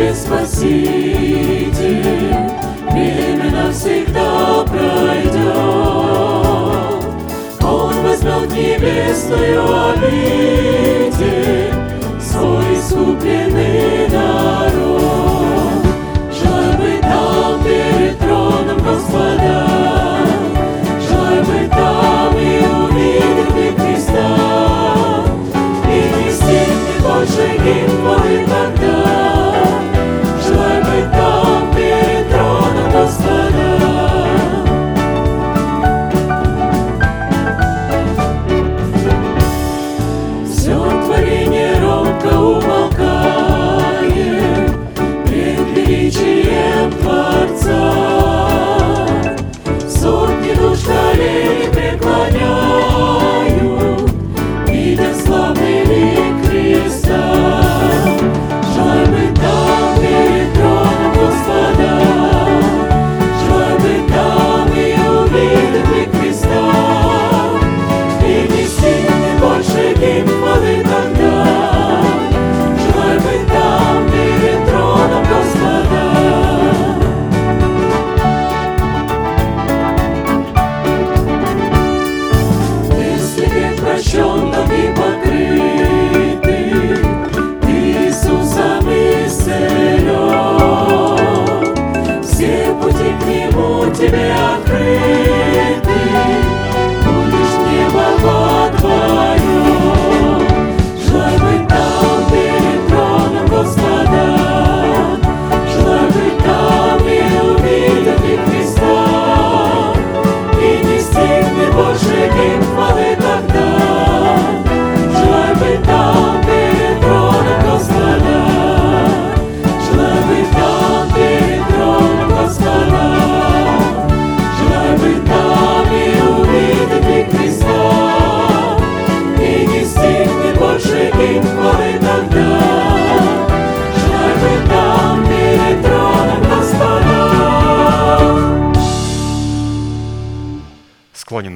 С небес Спаситель, время навсегда пройдет. Он возьмет небесную обитель, свой искупленный народ. Желаю быть там перед троном Господа, желаю быть там и увидеть мы Христа, и нести не больше гимн тогда.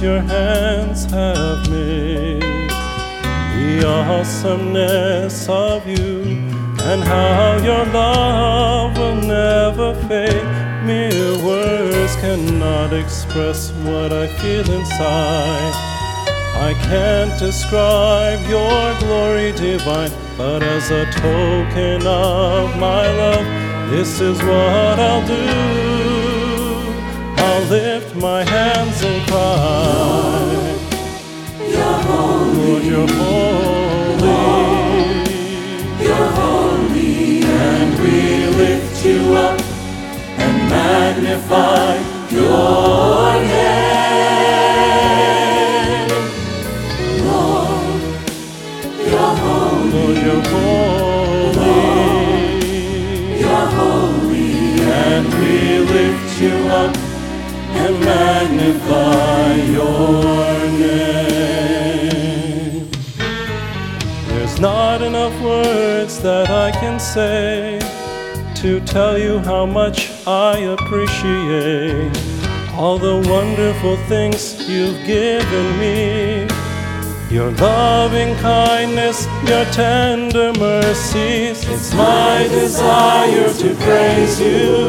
Your hands have made. The awesomeness of you and how your love will never fade. Mere words cannot express what I feel inside. I can't describe your glory divine, but as a token of my love, this is what I'll do. Lift my hands and cry, You're holy, Lord, you're holy. you're holy, and we lift you up and magnify your name. Lord, you're holy, Lord, you're holy. And we lift you up magnify your name. There's not enough words that I can say to tell you how much I appreciate all the wonderful things you've given me. Your loving kindness, your tender mercies. It's my desire to praise you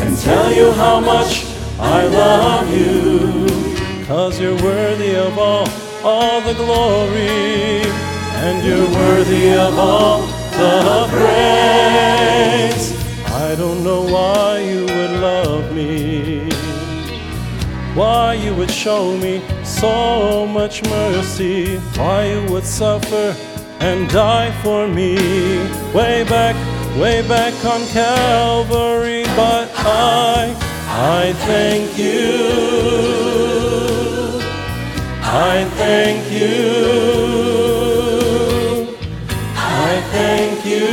and tell you how much I love you. Cause you're worthy of all, all the glory, and you're worthy of all the praise. I don't know why you would love me why you would show me so much mercy, why you would suffer and die for me. Way back, way back on Calvary, but I, I thank you. I thank you. I thank you.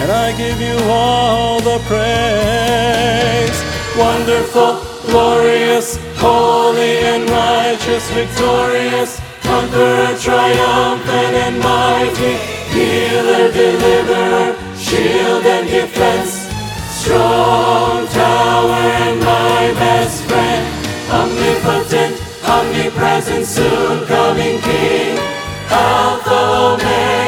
And I give you all the praise. Wonderful, glorious, holy and righteous, victorious, conqueror, triumphant and mighty, healer, deliverer, shield and defense, strong tower and my best friend, omnipotent, omnipresent, soon coming King, Alpha, Omega,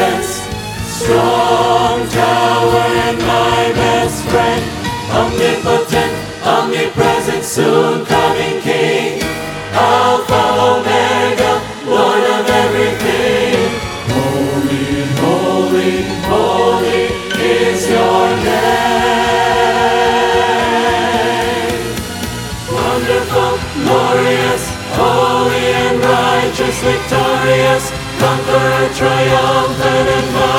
defense, strong tower and my best friend, omnipotent, omnipresent, soon coming King, Alpha, Omega, Lord of everything. Holy, holy, holy is your name. Wonderful, glorious, holy and righteous, victorious, conqueror, triumphant and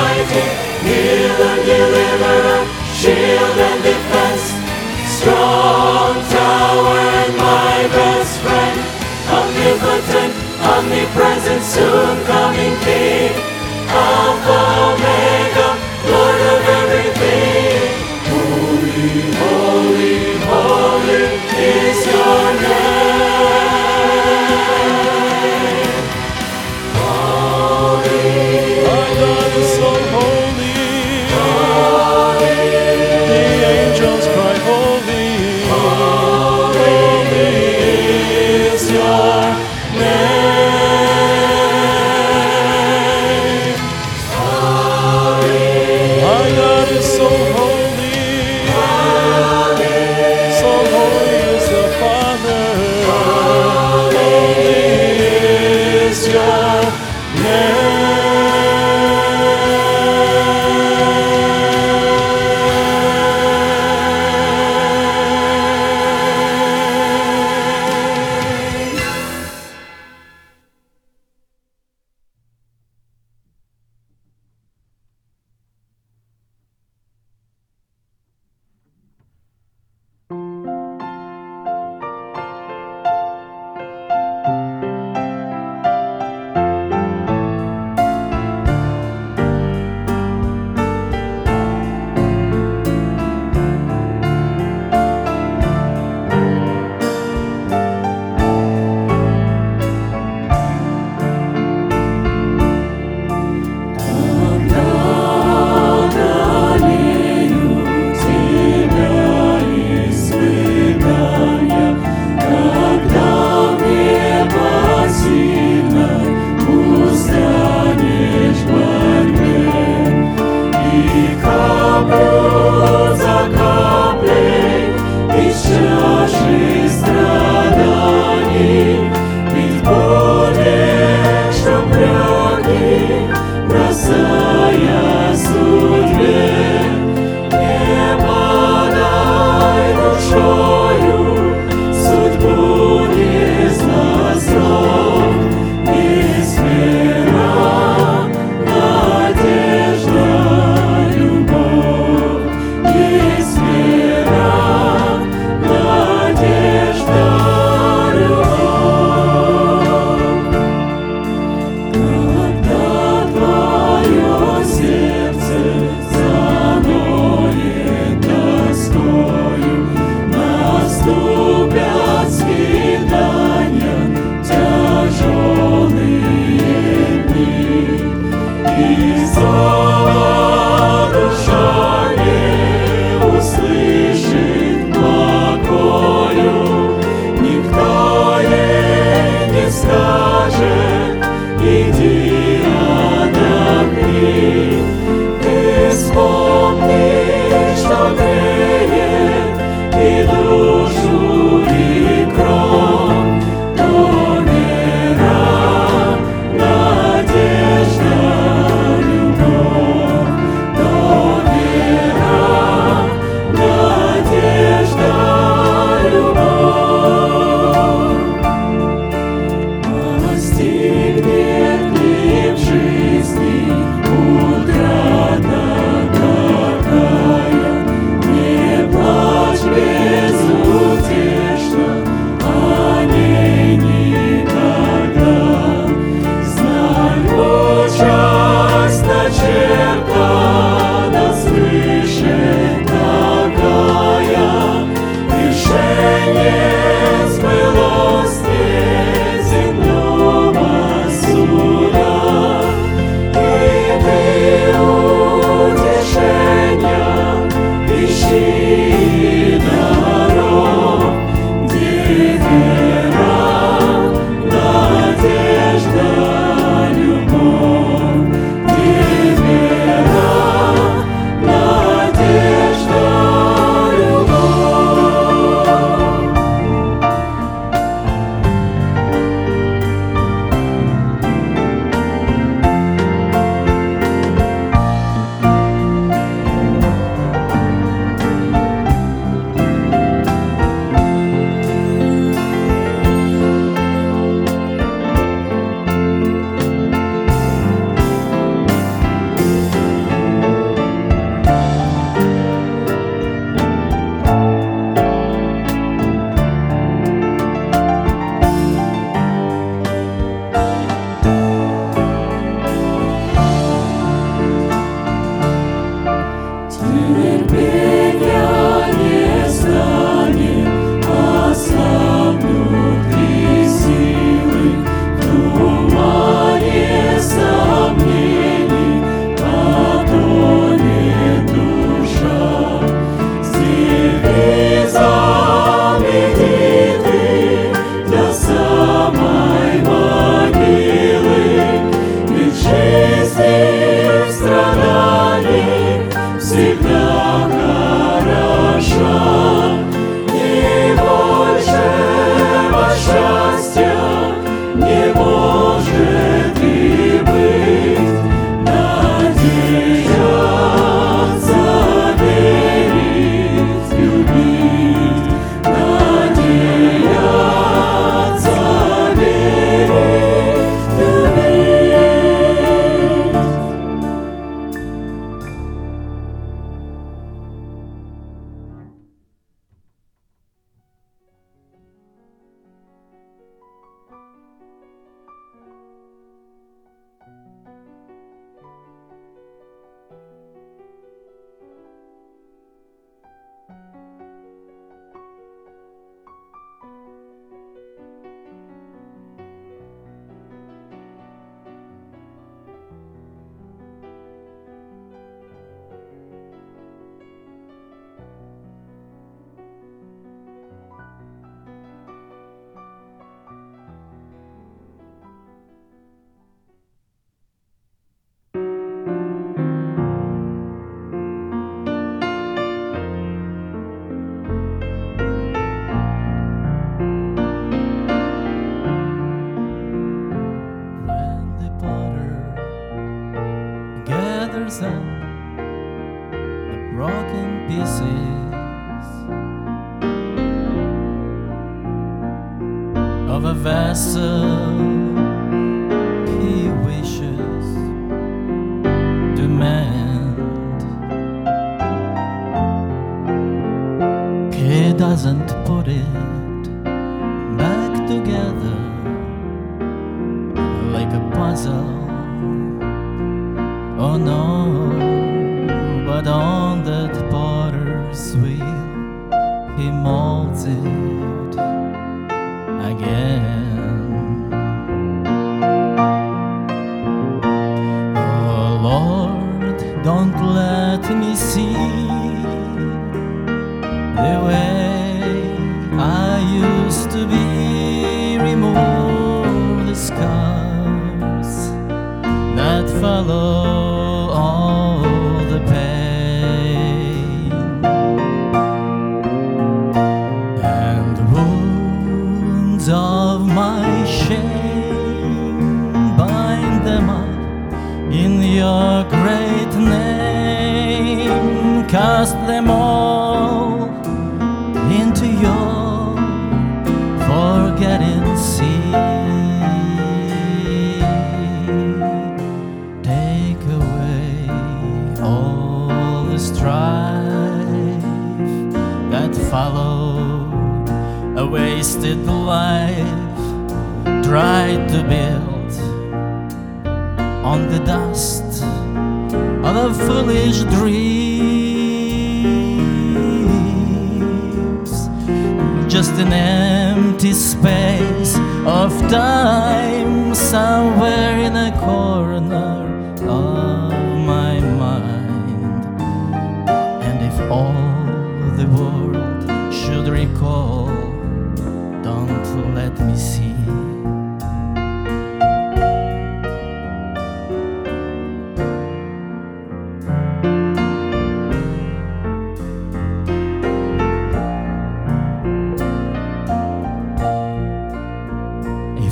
mighty, healer, deliverer, shield and defense, strong tower and my best friend, omnipotent, omnipresent, soon coming King,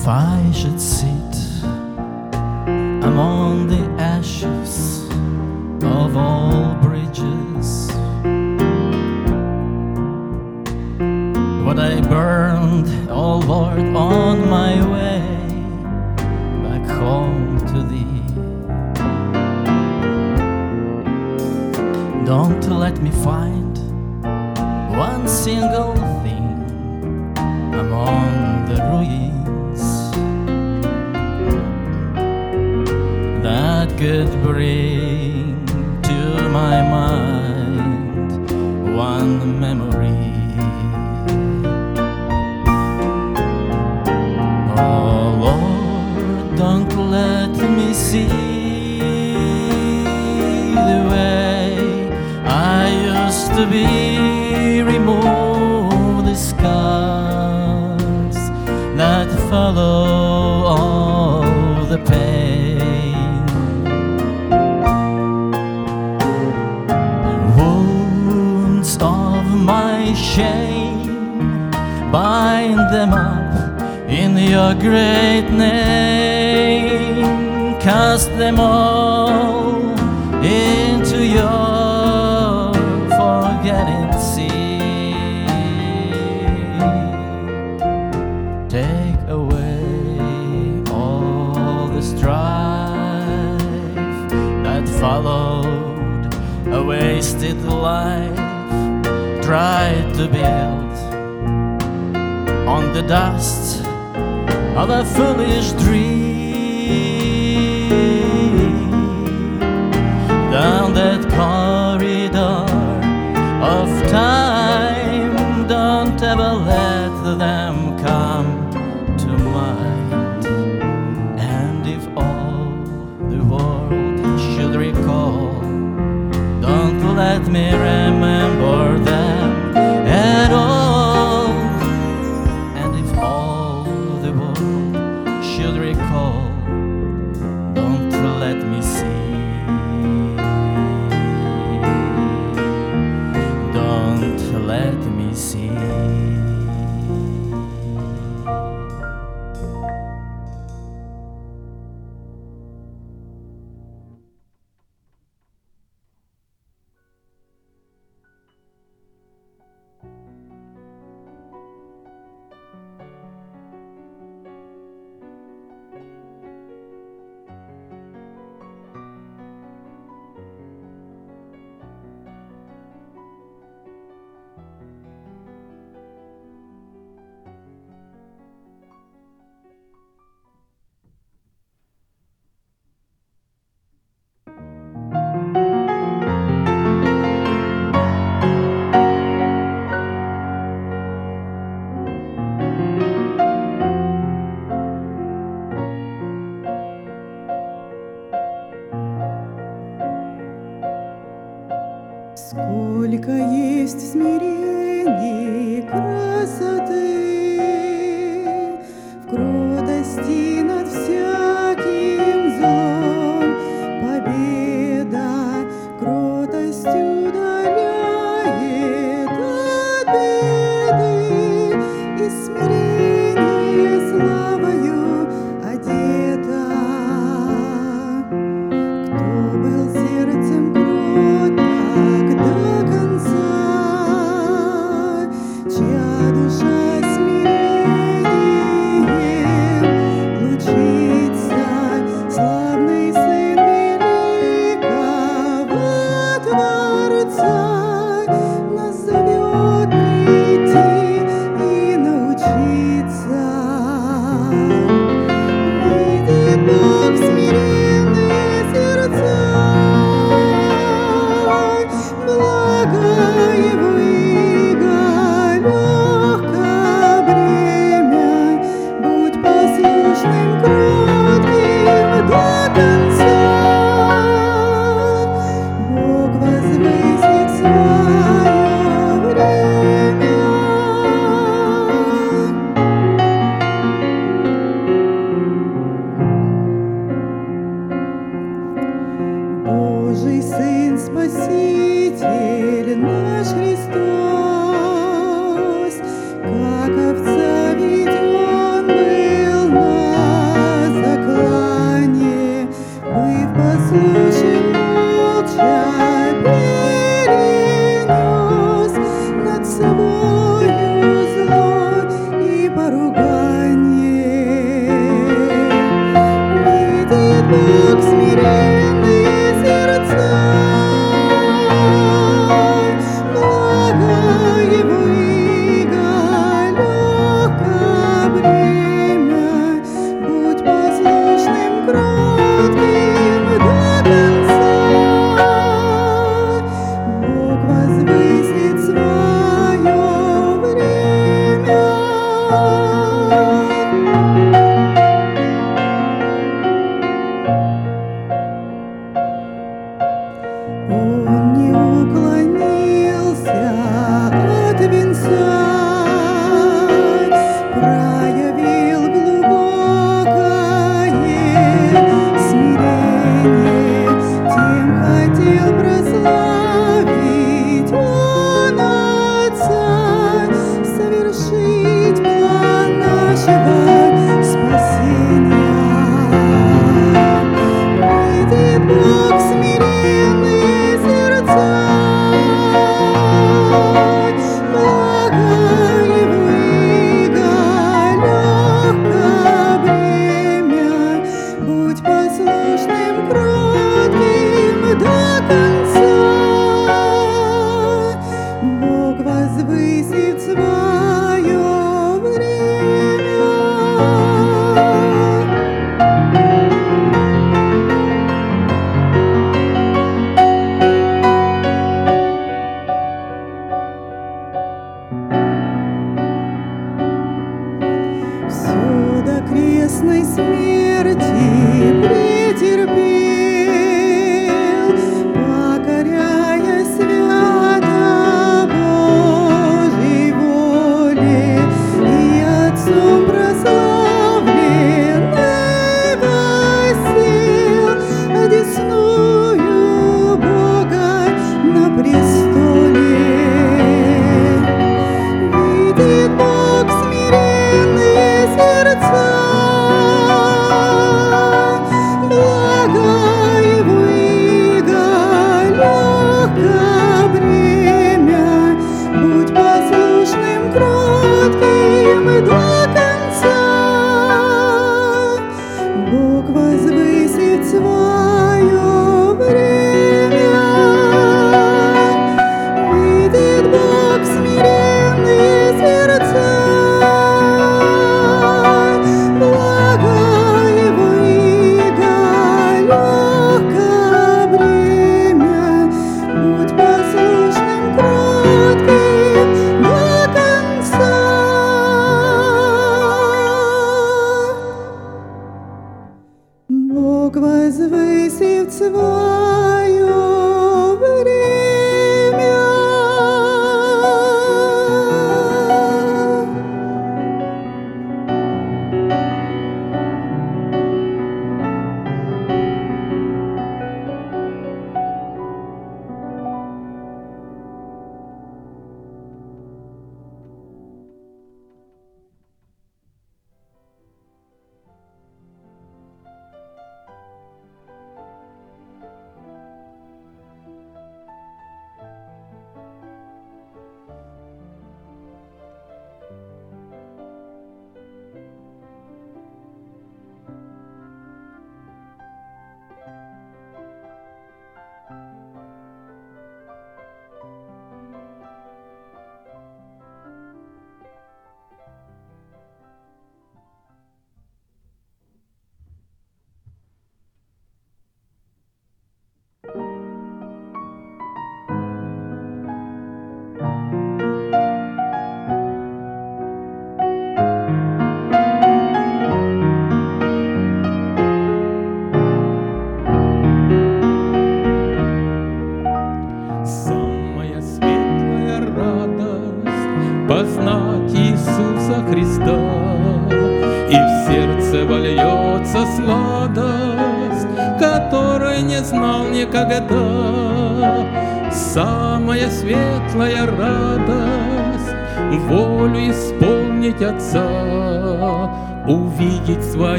if I should sit among the ashes of all bridges. What I burned, oh Lord, on my way back home to Thee. Don't let me find one single your great name, cast them all into your forgetting sea. Take away all the strife that followed a wasted life, tried to build on the dust of a foolish dream.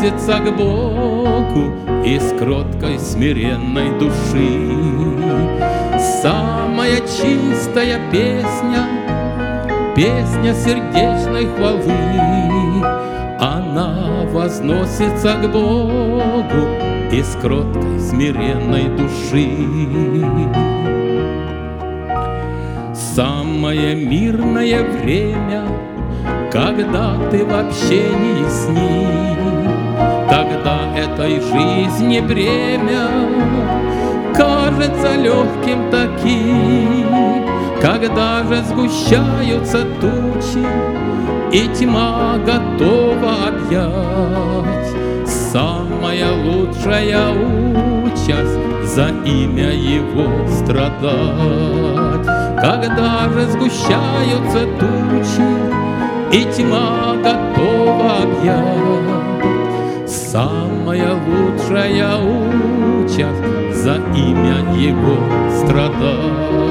Возносится к Богу из кроткой смиренной души. Самая чистая песня, песня сердечной хвалы, Она возносится к Богу из кроткой смиренной души. Самое мирное время, когда ты в общении с ним, этой жизни бремя кажется легким таким, Когда же сгущаются тучи, и тьма готова объять. Самая лучшая участь за имя Его страдать. Когда же сгущаются тучи, и тьма готова объять. Самая лучшая участь за имя Его страдать.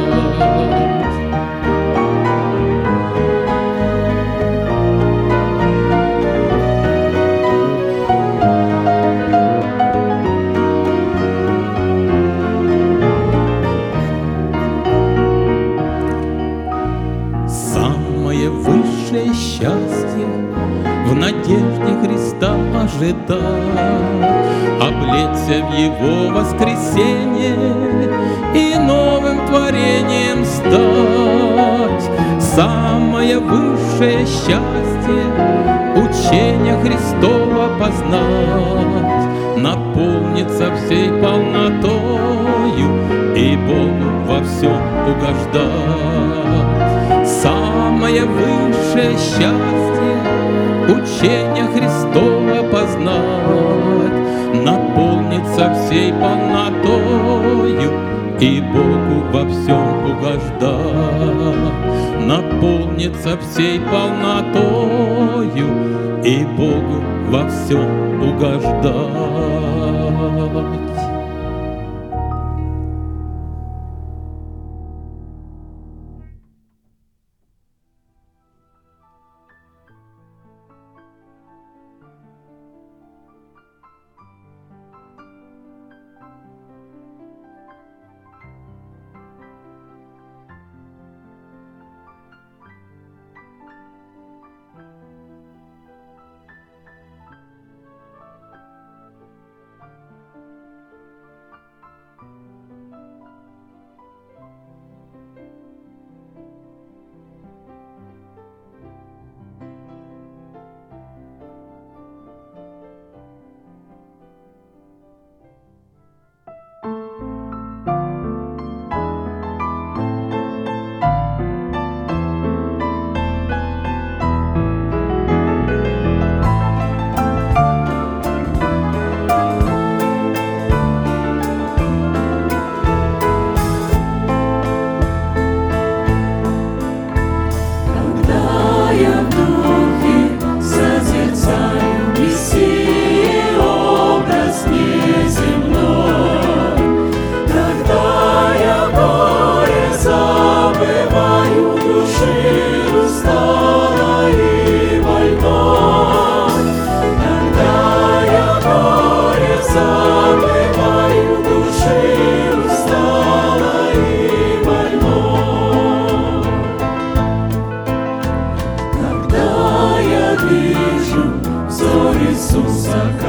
Ожидать, облечься в Его воскресенье и новым творением стать. Самое высшее счастье учение Христова познать, наполниться всей полнотою и Богу во всем угождать. Самое высшее счастье учение Христова познать, наполниться всей полнотою и Богу во всем угождать, наполниться всей полнотою и Богу во всем угождать. зорі Ісуса.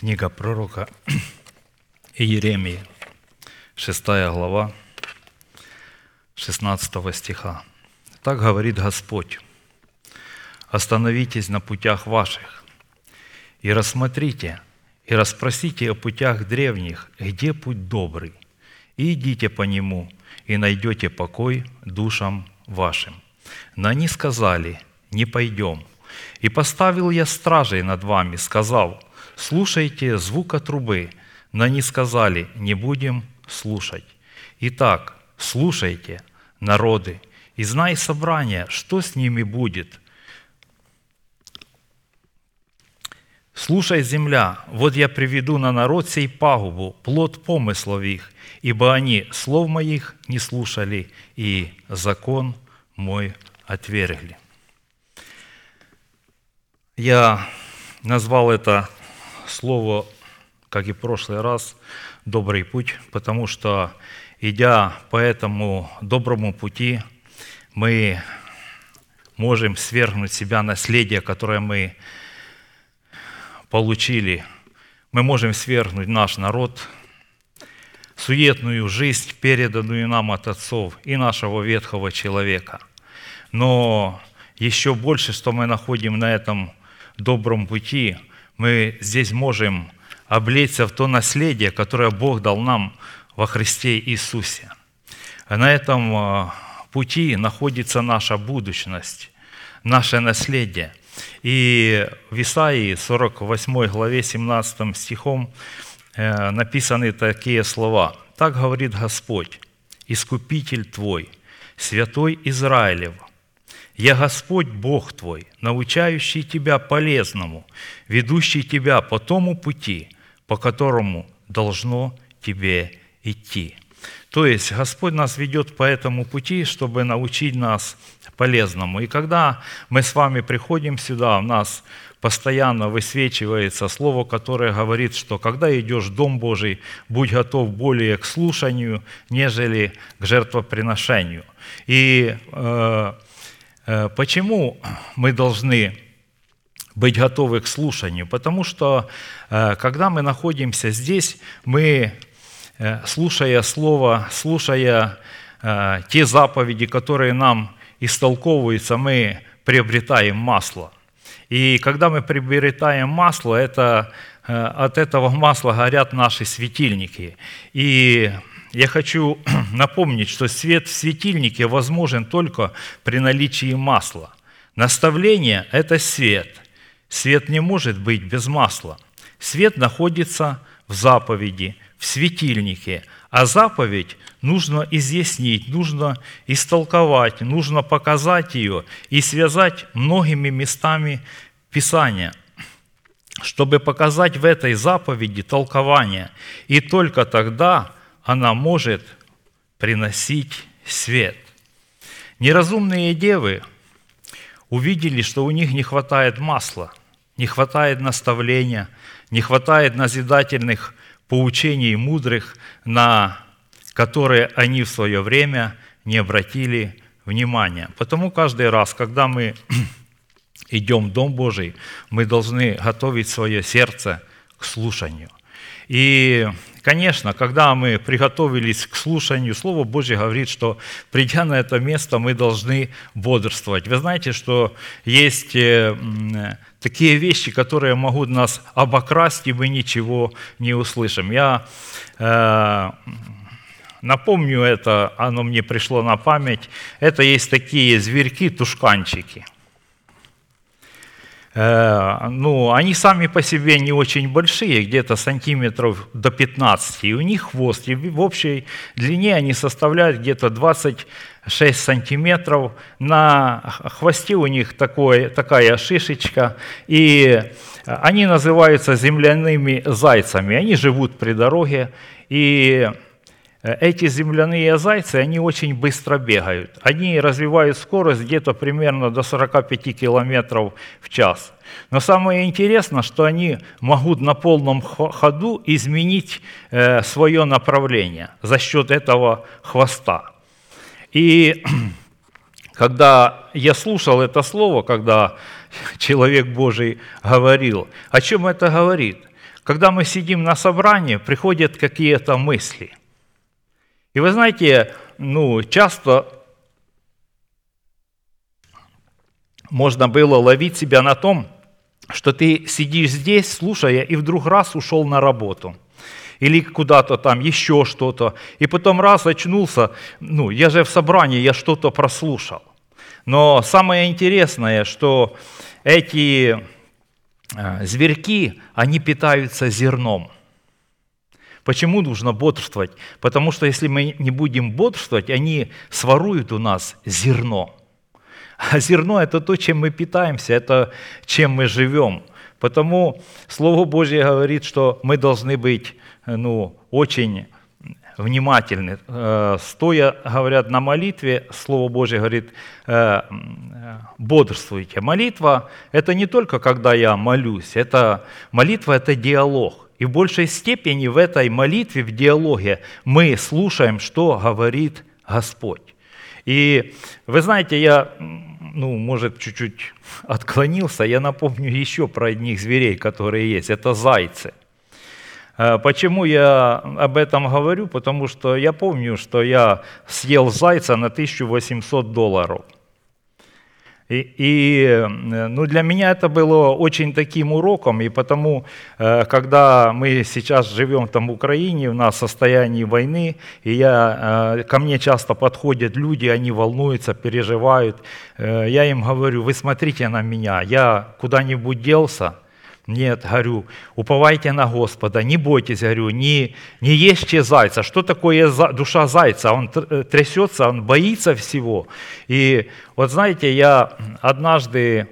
Книга пророка Иеремии, 6 глава, 16 стиха. Так говорит Господь, «Остановитесь на путях ваших и рассмотрите, и расспросите о путях древних, где путь добрый, и идите по нему, и найдете покой душам вашим». Но они сказали, «Не пойдем». И поставил я стражей над вами, сказал, слушайте звука трубы. Но они сказали, не будем слушать. Итак, слушайте, народы, и знай собрание, что с ними будет. Слушай, земля, вот я приведу на народ сей пагубу, плод помыслов их, ибо они слов моих не слушали, и закон мой отвергли. Я назвал это слово, как и в прошлый раз, «добрый путь», потому что, идя по этому доброму пути, мы можем свергнуть себя наследие, которое мы получили. Мы можем свергнуть наш народ, суетную жизнь, переданную нам от отцов и нашего ветхого человека. Но еще больше, что мы находим на этом добром пути, мы здесь можем облечься в то наследие, которое Бог дал нам во Христе Иисусе. На этом а, пути находится наша будущность, наше наследие. И в Исаии 48 главе 17 стихом э, написаны такие слова. «Так говорит Господь, Искупитель твой, Святой Израилев, я Господь Бог твой, научающий тебя полезному, ведущий тебя по тому пути, по которому должно тебе идти». То есть Господь нас ведет по этому пути, чтобы научить нас полезному. И когда мы с вами приходим сюда, у нас постоянно высвечивается слово, которое говорит, что когда идешь в Дом Божий, будь готов более к слушанию, нежели к жертвоприношению. И э, почему мы должны быть готовы к слушанию? Потому что э, когда мы находимся здесь, мы Э, слушая Слово, слушая э, те заповеди, которые нам истолковываются, мы приобретаем масло. И когда мы приобретаем масло, это, э, от этого масла горят наши светильники. И я хочу напомнить, что свет в светильнике возможен только при наличии масла. Наставление – это свет. Свет не может быть без масла. Свет находится в заповеди, в светильнике, а заповедь нужно изъяснить, нужно истолковать, нужно показать ее и связать многими местами Писания, чтобы показать в этой заповеди толкование. И только тогда она может приносить свет. Неразумные девы увидели, что у них не хватает масла, не хватает наставления, не хватает назидательных поучений мудрых, на которые они в свое время не обратили внимания. Потому каждый раз, когда мы идем в Дом Божий, мы должны готовить свое сердце к слушанию. И, конечно, когда мы приготовились к слушанию, Слово Божье говорит, что придя на это место, мы должны бодрствовать. Вы знаете, что есть э, такие вещи, которые могут нас обокрасть, и мы ничего не услышим. Я э, напомню это, оно мне пришло на память. Это есть такие зверьки-тушканчики. Э, ну, они сами по себе не очень большие, где-то сантиметров до 15, и у них хвост, и в общей длине они составляют где-то 26 сантиметров, на хвосте у них такой, такая шишечка, и они называются земляными зайцами, они живут при дороге, и эти земляные зайцы, они очень быстро бегают. Они развивают скорость где-то примерно до 45 км в час. Но самое интересное, что они могут на полном ходу изменить э, свое направление за счет этого хвоста. И когда я слушал это слово, когда человек Божий говорил, о чем это говорит? Когда мы сидим на собрании, приходят какие-то мысли – и вы знаете, ну, часто можно было ловить себя на том, что ты сидишь здесь, слушая, и вдруг раз ушел на работу. Или куда-то там, еще что-то. И потом раз очнулся, ну, я же в собрании, я что-то прослушал. Но самое интересное, что эти э, зверьки, они питаются зерном – Почему нужно бодрствовать? Потому что если мы не будем бодрствовать, они своруют у нас зерно. А зерно – это то, чем мы питаемся, это чем мы живем. Потому Слово Божье говорит, что мы должны быть ну, очень внимательны. Э, стоя, говорят, на молитве, Слово Божье говорит, э, бодрствуйте. Молитва – это не только когда я молюсь, это, молитва – это диалог. И в большей степени в этой молитве, в диалоге мы слушаем, что говорит Господь. И вы знаете, я, ну, может, чуть-чуть отклонился, я напомню еще про одних зверей, которые есть. Это зайцы. А почему я об этом говорю? Потому что я помню, что я съел зайца на 1800 долларов. И, и, э, ну, для меня это было очень таким уроком, и потому, э, когда мы сейчас живем там в Украине, у нас состояние войны, и я, э, ко мне часто подходят люди, они волнуются, переживают, я им говорю, вы смотрите на меня, я куда-нибудь делся, нет, говорю, уповайте на Господа, не бойтесь, говорю, не, не ешьте зайца. Что такое душа зайца? Он э, трясется, он боится всего. И вот знаете, я однажды,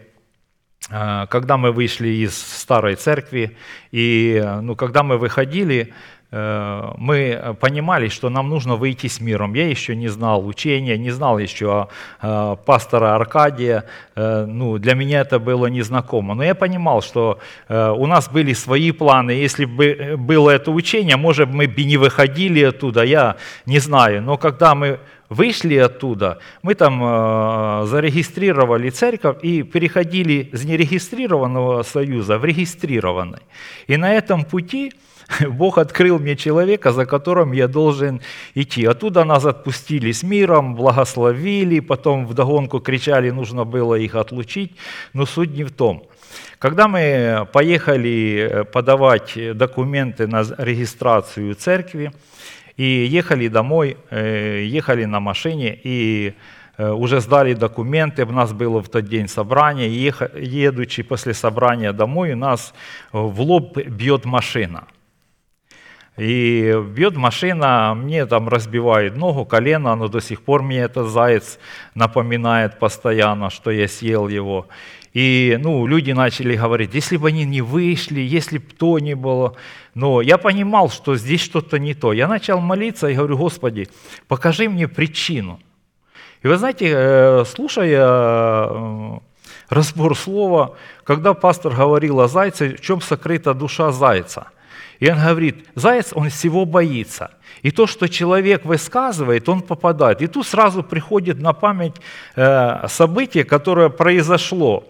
э, когда мы вышли из старой церкви, и э, ну, когда мы выходили, мы понимали, что нам нужно выйти с миром. Я еще не знал учения, не знал еще э, пастора Аркадия. Э, Ну, для меня это было незнакомо. Но я понимал, что э, у нас были свои планы. Если бы было это учение, может, мы бы не выходили оттуда, я не знаю. Но когда мы вышли оттуда, мы там э, зарегистрировали церковь и переходили с нерегистрированного союза в регистрированный. И на этом пути Бог открыл мне человека, за которым я должен идти. Оттуда нас отпустили с миром, благословили, потом вдогонку кричали, нужно было их отлучить. Но суть не в том. Когда мы поехали э, подавать документы на регистрацию церкви, и ехали домой, э, ехали на машине, и э, уже сдали документы, у нас было в тот день собрание, едучи после собрания домой, у нас в лоб бьет машина. И бьет машина, мне там разбивает ногу, колено, но до сих пор мне этот заяц напоминает постоянно, что я съел его. И ну, люди начали говорить, если бы они не вышли, если бы то не было. Но я понимал, что здесь что-то не то. Я начал молиться и говорю, Господи, покажи мне причину. И вы знаете, э, слушая э, разбор слова, когда пастор говорил о зайце, в чем сокрыта душа зайца – и он говорит, заяц, он всего боится. И то, что человек высказывает, он попадает. И тут сразу приходит на память э, событие, которое произошло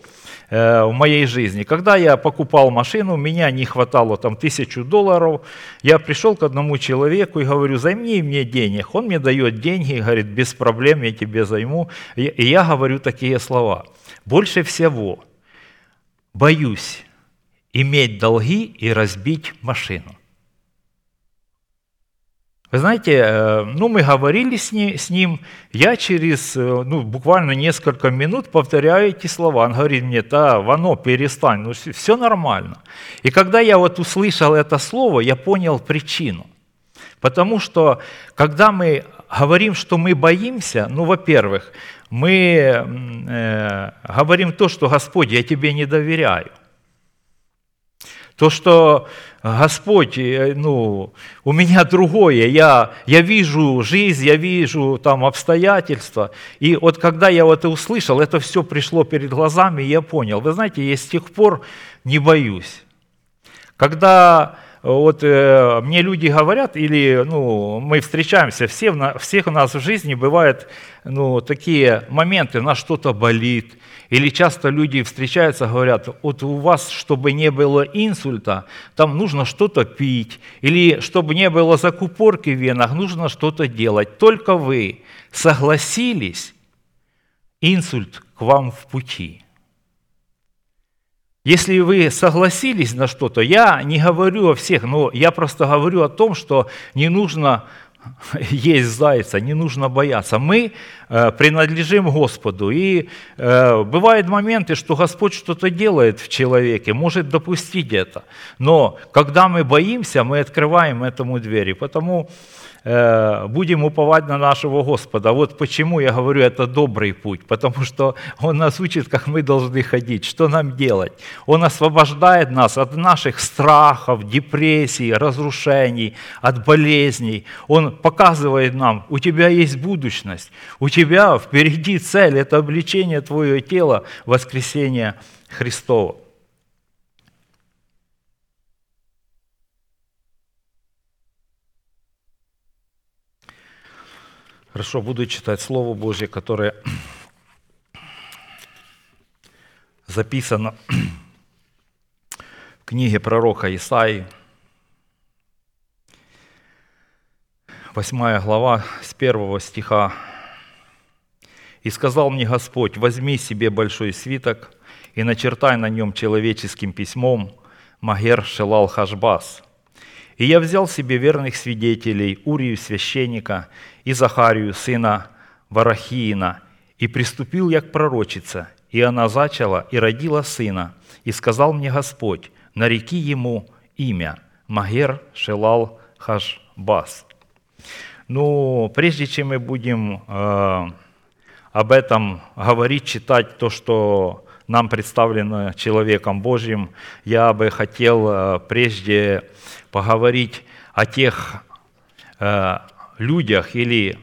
в моей жизни. Когда я покупал машину, меня не хватало там тысячу долларов, я пришел к одному человеку и говорю, займи мне денег. Он мне дает деньги, говорит, без проблем, я тебе займу. И я говорю такие слова. Больше всего боюсь иметь долги и разбить машину. Вы знаете, э, ну, мы говорили с ним, с ним, я через э, ну, буквально несколько минут повторяю эти слова. Он говорит мне, да, Вано, перестань, ну, все нормально. И когда я вот услышал это слово, я понял причину. Потому что, когда мы говорим, что мы боимся, ну, во-первых, мы э, говорим то, что, Господь, я тебе не доверяю. То, что Господь, э, ну, у меня другое, я, я вижу жизнь, я вижу там обстоятельства. И вот когда я вот это услышал, это все пришло перед глазами, и я понял. Вы знаете, я с тех пор не боюсь. Когда вот э, мне люди говорят, или ну, мы встречаемся, все, на- всех у нас в жизни бывают ну, такие моменты, у нас что-то болит, или часто люди встречаются, говорят, вот у вас, чтобы не было инсульта, там нужно что-то пить, или чтобы не было закупорки в венах, нужно что-то делать. Только вы согласились, инсульт к вам в пути. Если вы согласились на что-то, я не говорю о всех, но я просто говорю о том, что не нужно есть зайца, не нужно бояться. Мы э, принадлежим Господу. И э, бывают моменты, что Господь что-то делает в человеке, может допустить это. Но когда мы боимся, мы открываем этому двери. Потому будем уповать на нашего Господа. Вот почему я говорю, это добрый путь. Потому что Он нас учит, как мы должны ходить, что нам делать. Он освобождает нас от наших страхов, депрессий, разрушений, от болезней. Он показывает нам, у тебя есть будущность, у тебя впереди цель, это обличение твоего тела, воскресение Христова. Хорошо, буду читать Слово Божье, которое записано в книге пророка Исаии, 8 глава с 1 стиха. И сказал мне Господь, возьми себе большой свиток и начертай на нем человеческим письмом Магер Шелал Хашбас. И я взял себе верных свидетелей, Урию священника и Захарию, сына Варахиина, и приступил я к пророчице, и она зачала и родила сына, и сказал мне Господь, нареки ему имя Магер Шелал Хашбас. Ну, прежде чем мы будем э, об этом говорить, читать то, что нам представлено человеком Божьим, я бы хотел э, прежде поговорить о тех э, людях или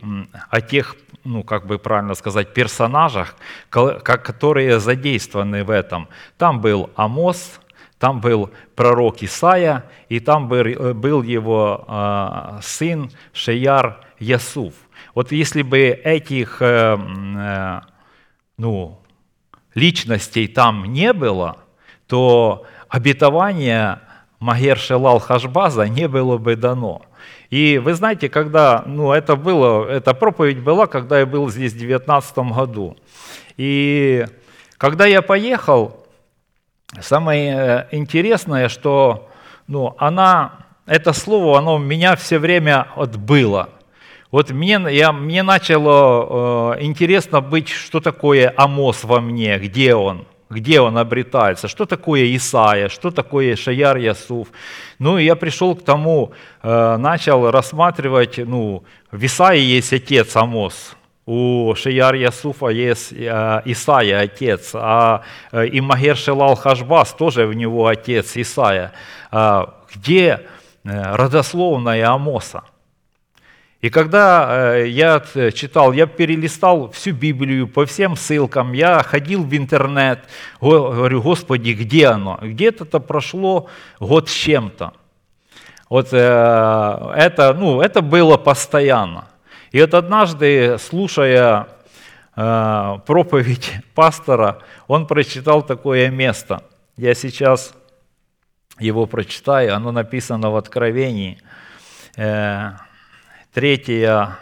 о тех, ну, как бы правильно сказать, персонажах, ко- ко- которые задействованы в этом. Там был Амос, там был пророк Исаия, и там э, был его э, сын Шеяр Ясуф. Вот если бы этих э, э, ну, личностей там не было, то обетование Магер Шелал Хашбаза не было бы дано. И вы знаете, когда, ну, это было, эта проповедь была, когда я был здесь в 2019 году. И когда я поехал, самое э, интересное, что, ну, она, это слово, оно меня все время вот было. Вот мне, я, мне начало э, интересно быть, что такое Амос во мне, где он, где он обретается, что такое Исаия, что такое Шаяр Ясуф. Ну, и я пришел к тому, э, начал рассматривать, ну, в Исаии есть отец Амос, у Шияр Ясуфа есть э, Исаия отец, а э, и Магер Шелал Хашбас тоже у него отец Исаия. А Где родословная Амоса? И когда э, я т- читал, я перелистал всю Библию по всем ссылкам, я ходил в интернет, го- говорю, Господи, где оно? Где-то прошло год с чем-то. Вот э, это, ну, это было постоянно. И вот однажды, слушая э, проповедь пастора, он прочитал такое место. Я сейчас его прочитаю, оно написано в Откровении. Э, третья,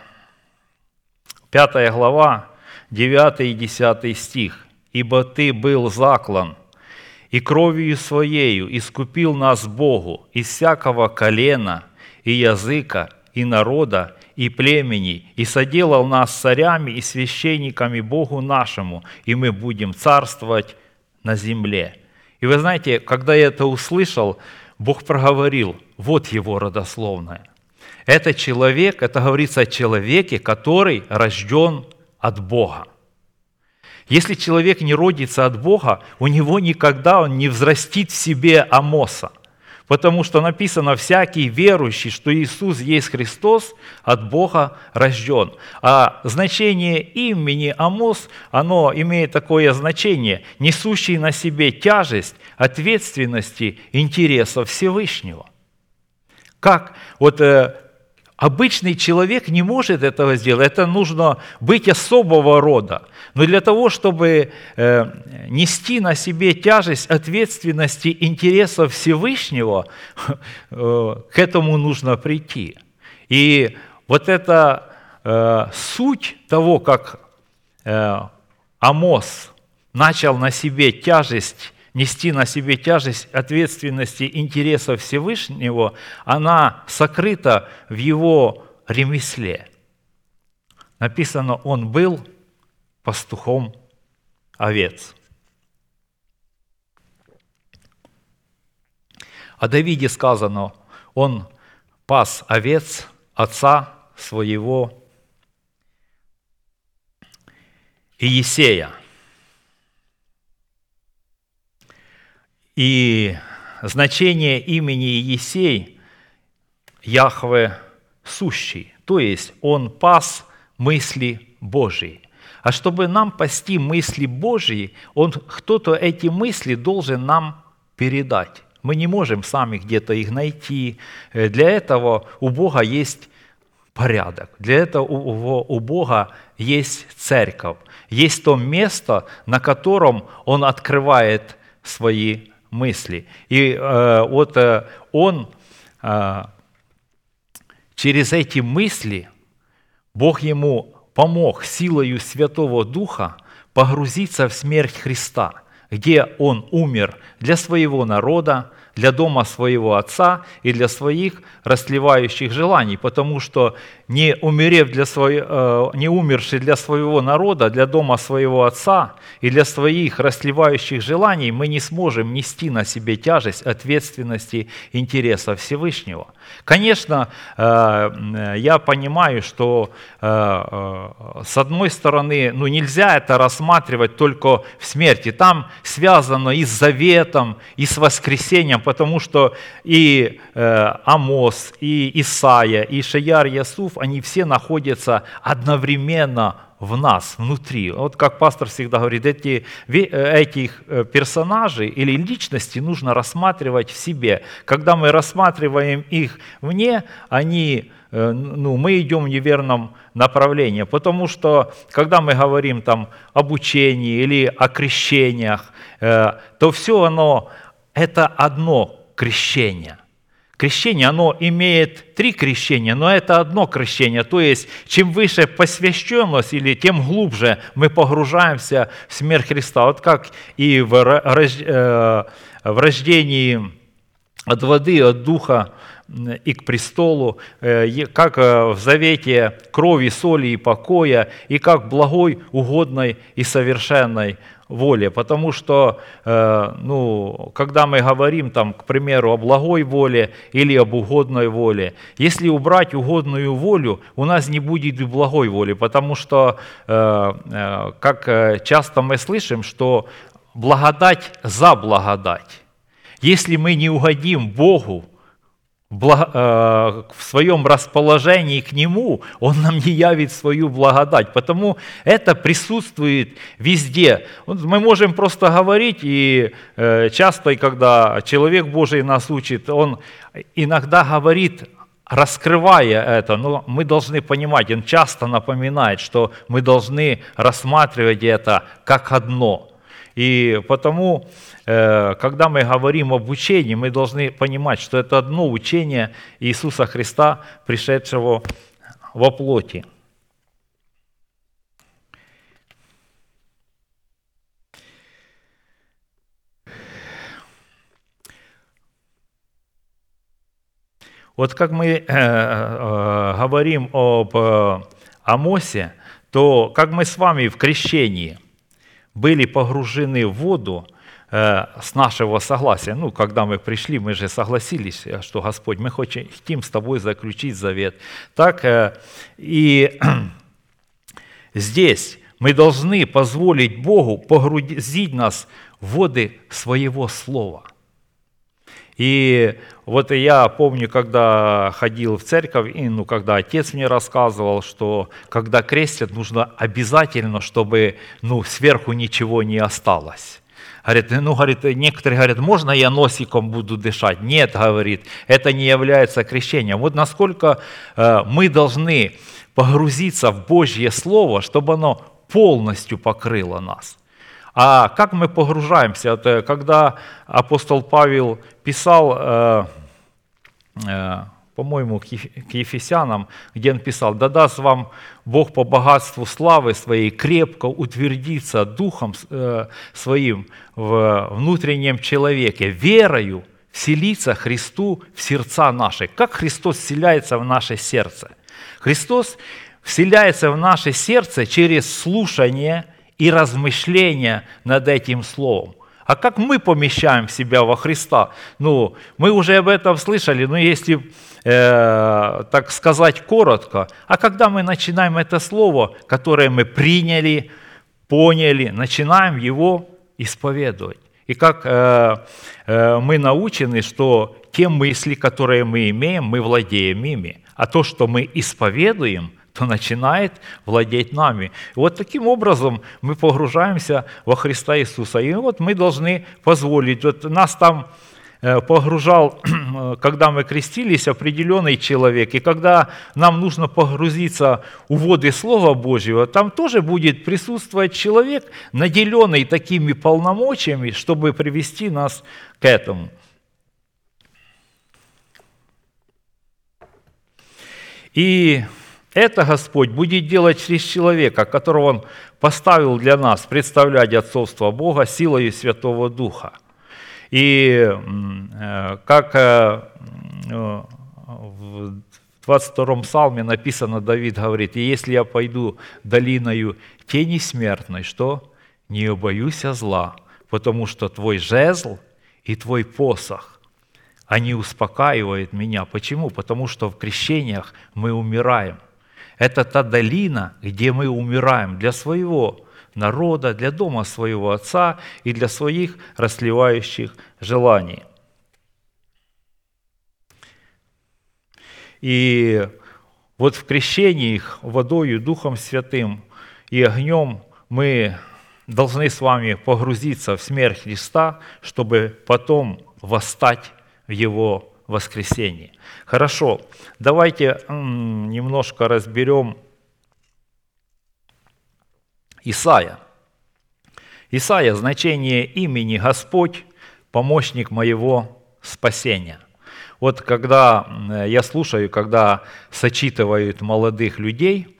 пятая глава, 9 и 10 стих. «Ибо Ты был заклан, и кровью Своею искупил нас Богу из всякого колена и языка, и народа, и племени, и соделал нас царями и священниками Богу нашему, и мы будем царствовать на земле». И вы знаете, когда я это услышал, Бог проговорил, вот его родословная. Это человек, это говорится о человеке, который рожден от Бога. Если человек не родится от Бога, у него никогда он не взрастит в себе Амоса. Потому что написано, всякий верующий, что Иисус есть Христос, от Бога рожден. А значение имени Амос, оно имеет такое значение, несущий на себе тяжесть ответственности интересов Всевышнего. Как? Вот э, обычный человек не может этого сделать. Это нужно быть особого рода. Но для того, чтобы э, нести на себе тяжесть ответственности интересов Всевышнего, э, к этому нужно прийти. И вот это э, суть того, как Амос начал на себе тяжесть нести на себе тяжесть ответственности интересов Всевышнего, она сокрыта в его ремесле. Написано, он был пастухом овец. О Давиде сказано, он пас овец отца своего Иесея – И значение имени Есей – Яхве сущий, то есть Он пас мысли Божьи. А чтобы нам пасти мысли Божьи, он, кто-то эти мысли должен нам передать. Мы не можем сами где-то их найти. Э, Для этого у Бога есть порядок. Для этого у, Бога есть церковь. Есть то место, на котором Он открывает свои мысли. И э, вот э, он э, через эти мысли, Бог ему помог силою Святого Духа погрузиться в смерть Христа, где Он умер для своего народа, для дома своего Отца и для своих растлевающих желаний, потому что не, умерев для свой, э, не умерший для своего народа, для дома своего Отца и для своих растлевающих желаний, мы не сможем нести на себе тяжесть ответственности интереса Всевышнего. Конечно, э, я понимаю, что э, с одной стороны, ну нельзя это рассматривать только в смерти. Там связано и с заветом, и с воскресением, потому что и Амос, и Исаия, и Шаяр Ясуф, они все находятся одновременно в нас, внутри. Вот как пастор всегда говорит, эти, э, этих э, персонажей или личности нужно рассматривать в себе. Когда мы рассматриваем их вне, они, э, ну, мы идем в неверном направлении. Потому что, когда мы говорим там об учении или о крещениях, то все оно, это одно крещение. Крещение, оно имеет три крещения, но это одно крещение. То есть, чем выше посвященность, или тем глубже мы погружаемся в смерть Христа. Вот как и в, э, рождении от воды, от духа и к престолу, э, как э, в завете крови, соли и покоя, и как благой, угодной и совершенной воле. Потому что, э, ну, когда мы говорим, там, к примеру, о благой воле или об угодной воле, если убрать угодную волю, у нас не будет и благой воли, потому что, э, э, как э, часто мы слышим, что благодать за благодать. Если мы не угодим Богу э, в своем расположении к Нему, Он нам не явит свою благодать. Потому это присутствует везде. Мы можем просто говорить, и э, часто, когда человек Божий нас учит, он иногда говорит, раскрывая это, но мы должны понимать, он часто напоминает, что мы должны рассматривать это как одно – и потому, э, когда мы говорим об учении, мы должны понимать, что это одно учение Иисуса Христа, пришедшего во плоти. Вот как мы э, э, говорим об Амосе, то как мы с вами в крещении были погружены в воду э, с нашего согласия, ну, когда мы пришли, мы же согласились, э, что Господь, мы хочем, хотим с тобой заключить завет. Так э, и здесь мы должны позволить Богу погрузить нас в воды своего слова. И вот я помню, когда ходил в церковь, и, ну, когда отец мне рассказывал, что когда крестят, нужно обязательно, чтобы ну, сверху ничего не осталось. Говорит, ну, говорит, некоторые говорят, можно я носиком буду дышать? Нет, говорит, это не является крещением. Вот насколько э, мы должны погрузиться в Божье Слово, чтобы оно полностью покрыло нас. А как мы погружаемся? Это когда апостол Павел писал, э, э, по-моему, к Еф- к Ефесянам, где он писал, «Да даст вам Бог по богатству славы своей крепко утвердиться Духом э, Своим в внутреннем человеке, верою вселиться Христу в сердца наши». Как Христос вселяется в наше сердце? Христос вселяется в наше сердце через слушание и размышление над этим словом. А как мы помещаем себя во Христа? Ну, мы уже об этом слышали, но если, э, так сказать, коротко, а когда мы начинаем это слово, которое мы приняли, поняли, начинаем его исповедовать. И как э, э, мы научены, что те мысли, которые мы имеем, мы владеем ими, а то, что мы исповедуем – то начинает владеть нами. Вот таким образом мы погружаемся во Христа Иисуса. И вот мы должны позволить. Вот нас там э, погружал, когда мы крестились, определенный человек. И когда нам нужно погрузиться у воды Слова Божьего, там тоже будет присутствовать человек, наделенный такими полномочиями, чтобы привести нас к этому. И Это Господь будет делать через человека, которого Он поставил для нас представлять отцовство Бога силою Святого Духа. И э, как э, э, в 22 псалме написано, Давид говорит, «И если я пойду долиною тени смертной, что? Не убоюсь зла, потому что твой жезл и твой посох, они успокаивают меня. Почему? Потому что в крещениях мы умираем. Это та долина, где мы умираем для своего народа, для дома своего отца и для своих расливающих желаний. И вот в крещении их водою, Духом Святым и огнем мы должны с вами погрузиться в смерть Христа, чтобы потом восстать в Его воскресении. Хорошо, давайте немножко разберем Исаия. Исаия – значение имени Господь, помощник моего спасения. Вот когда я слушаю, когда сочитывают молодых людей,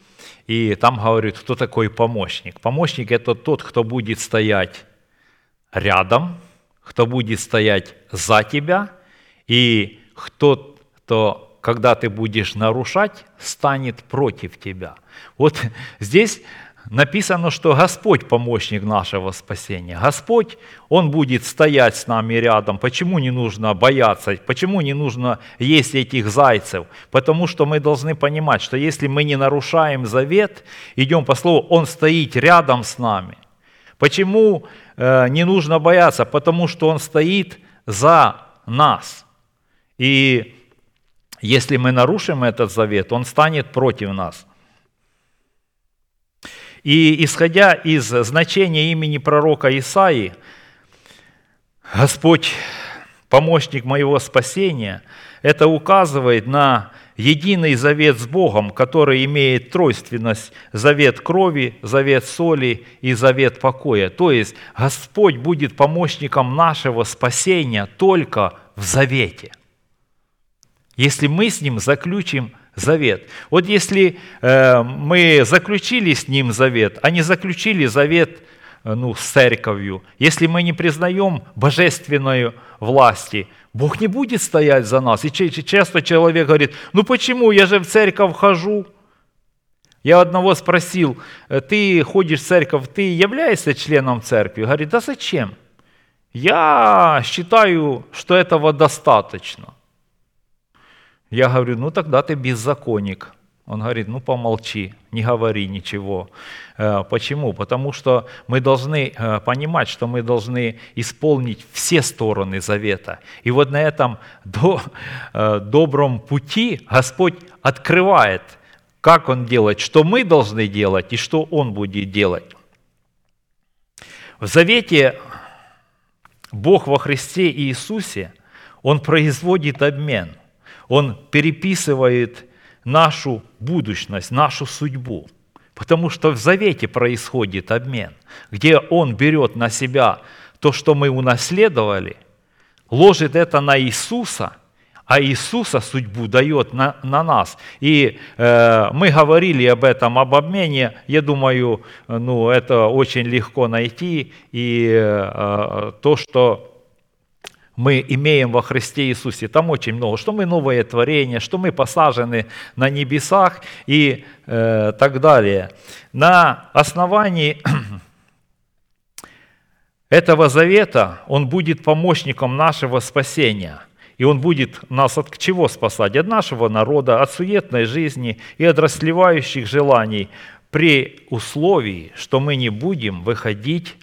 и там говорят, кто такой помощник. Помощник – это тот, кто будет стоять рядом, кто будет стоять за тебя, и кто, кто когда ты будешь нарушать, станет против тебя. Вот здесь написано, что Господь помощник нашего спасения. Господь, Он будет стоять с нами рядом. Почему не нужно бояться? Почему не нужно есть этих зайцев? Потому что мы должны понимать, что если мы не нарушаем завет, идем по слову, Он стоит рядом с нами. Почему э, не нужно бояться? Потому что Он стоит за нас. И если мы нарушим этот завет, Он станет против нас. И исходя из значения имени пророка Исаии, Господь, помощник моего спасения, это указывает на единый завет с Богом, который имеет тройственность, завет крови, завет соли и завет покоя. То есть Господь будет помощником нашего спасения только в завете, если мы с Ним заключим завет. Вот если э, мы заключили с Ним завет, а не заключили завет э, ну, с церковью, если мы не признаем божественную власти, Бог не будет стоять за нас. И часто человек говорит, ну почему, я же в церковь хожу. Я одного спросил, «Э, ты ходишь в церковь, ты являешься членом церкви? Говорит, да зачем? Я считаю, что этого достаточно. Я говорю, ну тогда ты беззаконник. Он говорит, ну помолчи, не говори ничего. Э, почему? Потому что мы должны э, понимать, что мы должны исполнить все стороны завета. И вот на этом э, добром пути Господь открывает, как Он делает, что мы должны делать и что Он будет делать. В завете Бог во Христе Иисусе, Он производит обмен – он переписывает нашу будущность, нашу судьбу. Потому что в завете происходит обмен, где Он берет на себя то, что мы унаследовали, ложит это на Иисуса, а Иисуса судьбу дает на, на нас. И э, мы говорили об этом, об обмене. Я думаю, ну, это очень легко найти. И э, то, что мы имеем во Христе Иисусе. Там очень много, что мы новое творение, что мы посажены на небесах и э, так далее. На основании этого завета он будет помощником нашего спасения. И он будет нас от чего спасать? От нашего народа, от суетной жизни и от расливающих желаний при условии, что мы не будем выходить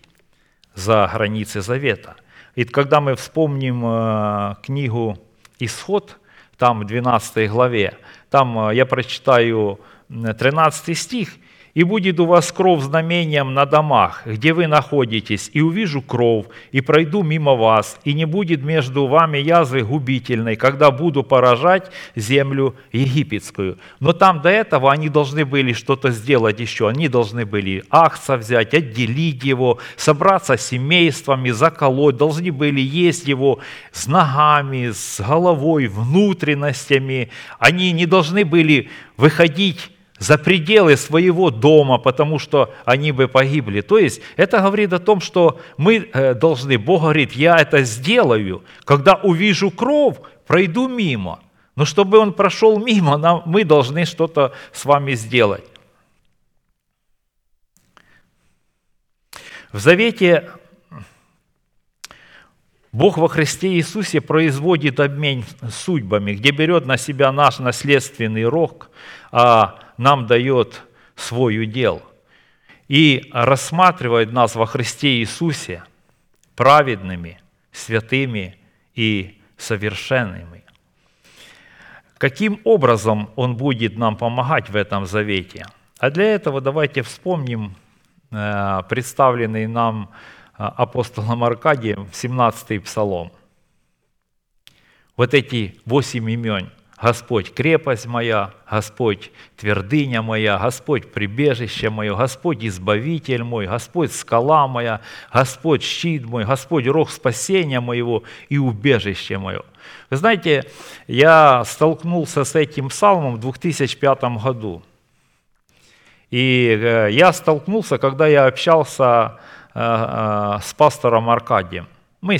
за границы завета – и когда мы вспомним книгу «Исход», там в 12 главе, там я прочитаю 13 стих – и будет у вас кровь знамением на домах, где вы находитесь, и увижу кровь, и пройду мимо вас, и не будет между вами язвы губительной, когда буду поражать землю египетскую. Но там до этого они должны были что-то сделать еще. Они должны были ахца взять, отделить его, собраться с семействами, заколоть, должны были есть его с ногами, с головой, внутренностями. Они не должны были выходить за пределы своего дома, потому что они бы погибли. То есть это говорит о том, что мы э, должны, Бог говорит, я это сделаю, когда увижу кровь, пройду мимо. Но чтобы он прошел мимо, нам, мы должны что-то с вами сделать. В Завете Бог во Христе Иисусе производит обмен судьбами, где берет на себя наш наследственный рог, а нам дает свой удел. И рассматривает нас во Христе Иисусе праведными, святыми и совершенными. Каким образом Он будет нам помогать в этом завете? А для этого давайте вспомним э, представленный нам э, апостолом Аркадием 17-й псалом. Вот эти восемь имен. Господь крепость моя, Господь твердыня моя, Господь прибежище мое, Господь избавитель мой, Господь скала моя, Господь щит мой, Господь рог спасения моего и убежище мое. Вы знаете, я столкнулся с этим псалмом в 2005 году. И э, я столкнулся, когда я общался э, э, с пастором Аркадием. Мы,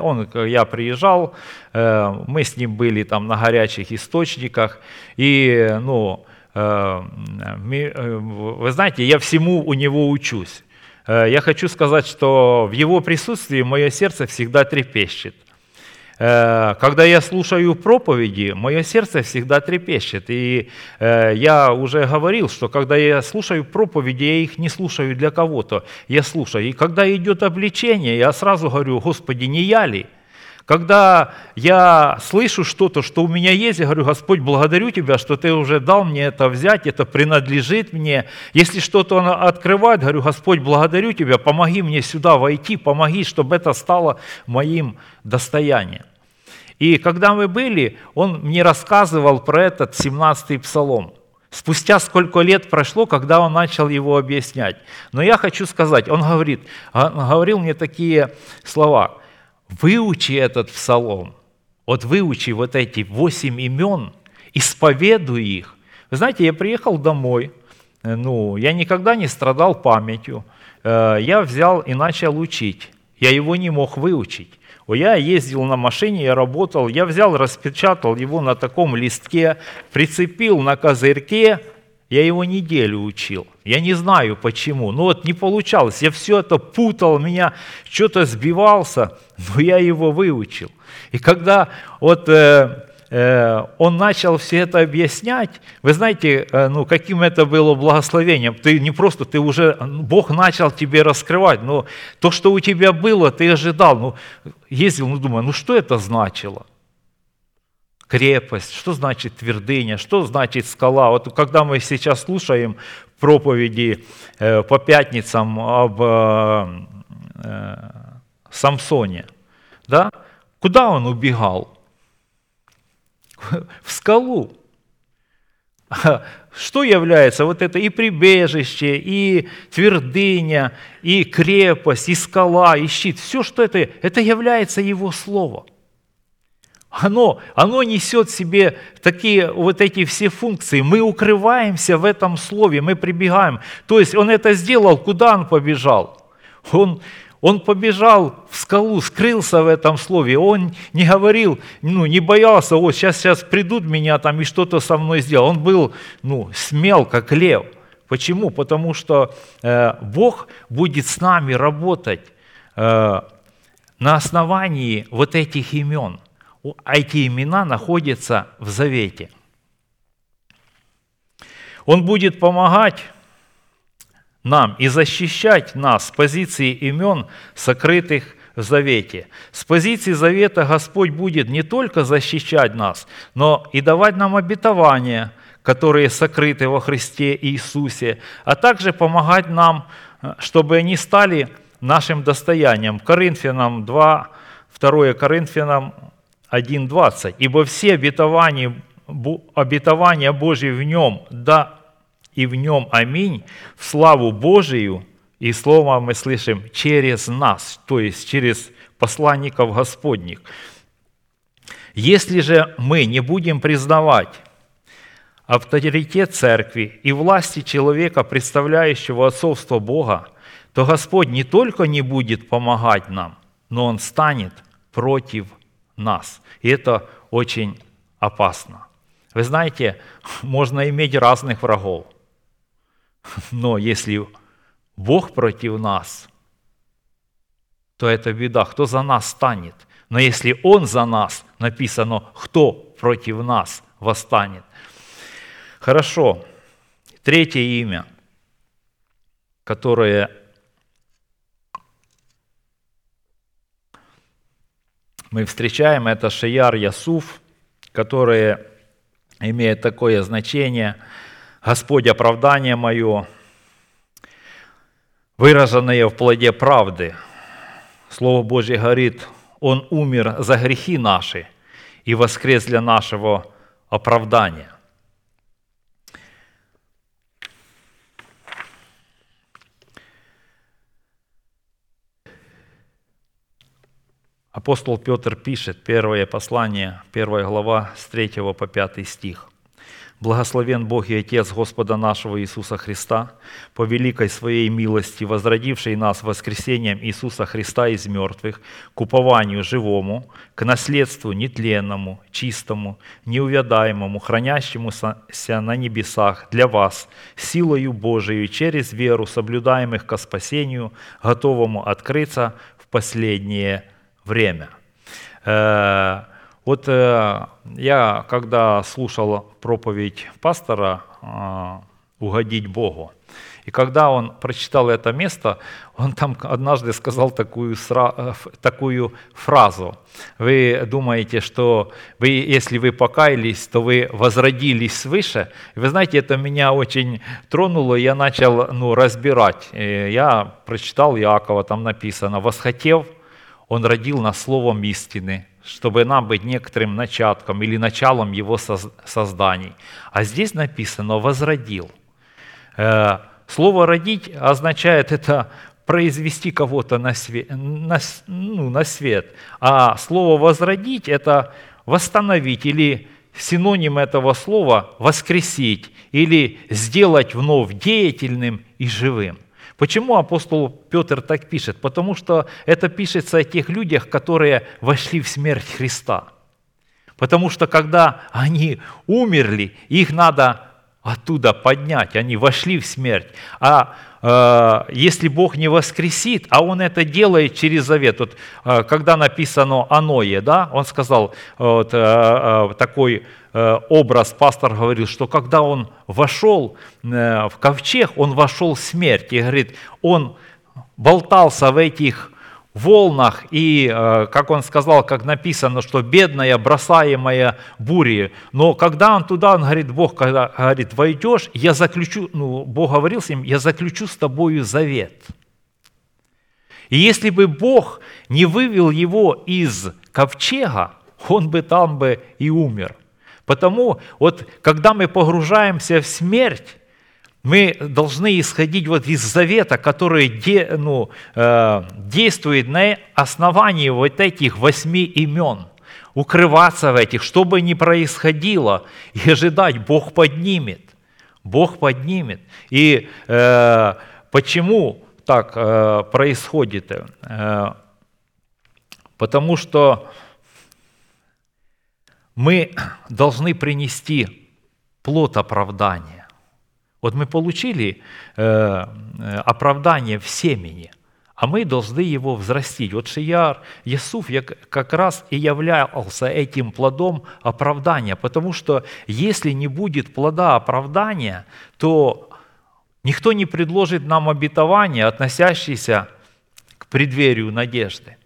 он, я приезжал, мы с ним были там на горячих источниках, и, ну, вы знаете, я всему у него учусь. Я хочу сказать, что в его присутствии мое сердце всегда трепещет. Э, когда я слушаю проповеди, мое сердце всегда трепещет. И э, я уже говорил, что когда я слушаю проповеди, я их не слушаю для кого-то, я слушаю. И когда идет обличение, я сразу говорю, Господи, не я ли? Когда я слышу что-то, что у меня есть, я говорю, Господь, благодарю Тебя, что Ты уже дал мне это взять, это принадлежит мне. Если что-то открывает, говорю, Господь, благодарю Тебя, помоги мне сюда войти, помоги, чтобы это стало моим достоянием. И когда мы были, он мне рассказывал про этот 17-й псалом. Спустя сколько лет прошло, когда он начал его объяснять. Но я хочу сказать, он говорит, он говорил мне такие слова – выучи этот псалом, вот выучи вот эти восемь имен, исповедуй их. Вы знаете, я приехал домой, э, ну, я никогда не страдал памятью, э, я взял и начал учить. Я его не мог выучить. Я ездил на машине, я работал, я взял, распечатал его на таком листке, прицепил на козырьке, я его неделю учил. Я не знаю почему. Но вот не получалось. Я все это путал, меня что-то сбивался, но я его выучил. И когда вот э, он начал все это объяснять, вы знаете, э, ну, каким это было благословением. Ты не просто, ты уже, Бог начал тебе раскрывать, но то, что у тебя было, ты ожидал. Ну, ездил, ну, думаю, ну, что это значило? крепость, что значит твердыня, что значит скала. Вот когда мы сейчас слушаем проповеди э, по пятницам об э, э, Самсоне, да, куда он убегал? В скалу. Что является вот это и прибежище, и твердыня, и крепость, и скала, и щит. Все, что это, это является его слово – оно, оно несет в себе такие вот эти все функции. Мы укрываемся в этом слове, мы прибегаем. То есть он это сделал, куда он побежал? Он, он побежал в скалу, скрылся в этом слове. Он не говорил, ну, не боялся, вот сейчас, сейчас придут меня там и что-то со мной сделают. Он был ну, смел, как лев. Почему? Потому что э, Бог будет с нами работать э, на основании вот этих имен – эти имена находятся в завете. Он будет помогать нам и защищать нас с позиции имен, сокрытых в завете. С позиции завета Господь будет не только защищать нас, но и давать нам обетования, которые сокрыты во Христе Иисусе, а также помогать нам, чтобы они стали нашим достоянием. Коринфянам 2, 2 Коринфянам 1.20. «Ибо все обетования, обетования Божьи в нем, да и в нем аминь, в славу Божию». И слово мы слышим через нас, то есть через посланников Господних. Если же мы не будем признавать авторитет церкви и власти человека, представляющего отцовство Бога, то Господь не только не будет помогать нам, но Он станет против нас. И это очень опасно. Вы знаете, можно иметь разных врагов, но если Бог против нас, то это беда. Кто за нас станет? Но если Он за нас, написано, кто против нас восстанет. Хорошо. Третье имя, которое мы встречаем, это Шияр Ясуф, которое имеет такое значение «Господь, оправдание мое», выраженное в плоде правды. Слово Божье говорит, Он умер за грехи наши и воскрес для нашего оправдания. Апостол Петр пишет, первое послание, первая глава, с 3 по 5 стих. «Благословен Бог и Отец Господа нашего Иисуса Христа, по великой Своей милости, возродивший нас воскресением Иисуса Христа из мертвых, к упованию живому, к наследству нетленному, чистому, неувядаемому, хранящемуся на небесах для вас, силою Божией через веру, соблюдаемых ко спасению, готовому открыться в последнее время. Вот э, я, когда слушал проповедь пастора э, «Угодить Богу», и когда он прочитал это место, он там однажды сказал такую, э, такую фразу. Вы думаете, что вы, если вы покаялись, то вы возродились свыше. Вы знаете, это меня очень тронуло, я начал ну, разбирать. Я прочитал Иакова, там написано, «Восхотев, он родил нас словом истины, чтобы нам быть некоторым начатком или началом его соз- созданий. А здесь написано «возродил». Э, Слово «родить» означает это произвести кого-то на свет, на, ну, на свет. А слово «возродить» – это восстановить или синоним этого слова – воскресить или сделать вновь деятельным и живым. Почему апостол Петр так пишет? Потому что это пишется о тех людях, которые вошли в смерть Христа. Потому что когда они умерли, их надо оттуда поднять, они вошли в смерть. А э, если Бог не воскресит, а Он это делает через завет, вот, э, когда написано о Ное, да, Он сказал, вот, э, э, такой э, образ, пастор говорил, что когда он вошел э, в ковчег, он вошел в смерть, и говорит, он болтался в этих волнах, и, э, как он сказал, как написано, что бедная, бросаемая бури. Но когда он туда, он говорит, Бог, когда говорит, войдешь, я заключу, ну, Бог говорил с ним, я заключу с тобою завет. И если бы Бог не вывел его из ковчега, он бы там бы и умер. Потому вот, когда мы погружаемся в смерть, мы должны исходить вот из завета, который де, ну, э, действует на основании вот этих восьми имен. Укрываться в этих, что бы ни происходило, и ожидать, Бог поднимет. Бог поднимет. И э, почему так э, происходит? Э, потому что мы должны принести плод оправдания. Вот мы получили э, э, оправдание в семени, а мы должны его взрастить. Вот Шияр, Ясуф я как раз и являлся этим плодом оправдания, потому что если не будет плода оправдания, то никто не предложит нам обетование, относящееся к преддверию надежды.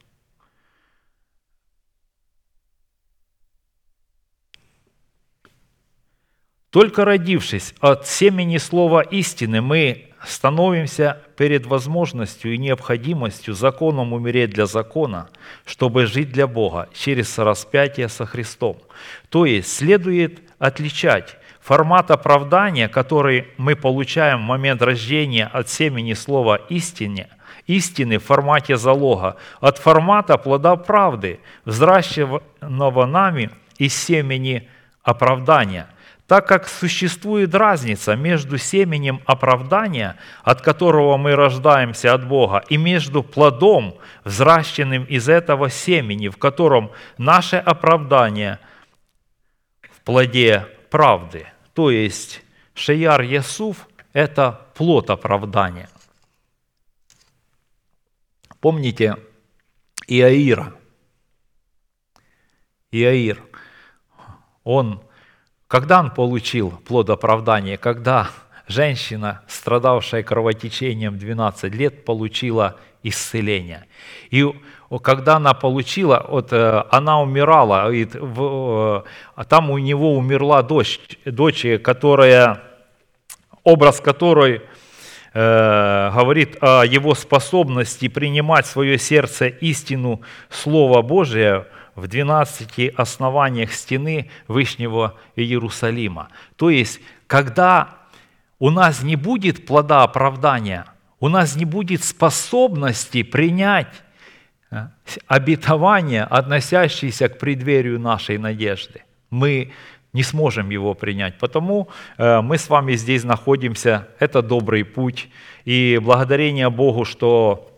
Только родившись от семени слова истины, мы становимся перед возможностью и необходимостью законом умереть для закона, чтобы жить для Бога через распятие со Христом. То есть следует отличать формат оправдания, который мы получаем в момент рождения от семени слова истине, истины в формате залога, от формата плода правды, взращенного нами из семени оправдания – так как существует разница между семенем оправдания, от которого мы рождаемся от Бога, и между плодом, взращенным из этого семени, в котором наше оправдание в плоде правды. То есть Шеяр Ясуф – это плод оправдания. Помните Иаира? Иаир, он, когда он получил плод оправдания? Когда женщина, страдавшая кровотечением 12 лет, получила исцеление. И когда она получила, вот, э, она умирала, и в, э, там у него умерла дочь, дочь, которая, образ которой э, говорит о его способности принимать в свое сердце истину Слова Божия в 12 основаниях стены Вышнего Иерусалима. То есть, когда у нас не будет плода оправдания, у нас не будет способности принять э, обетование, относящееся к преддверию нашей надежды. Мы не сможем его принять. Потому э, мы с вами здесь находимся, это добрый путь. И благодарение Богу, что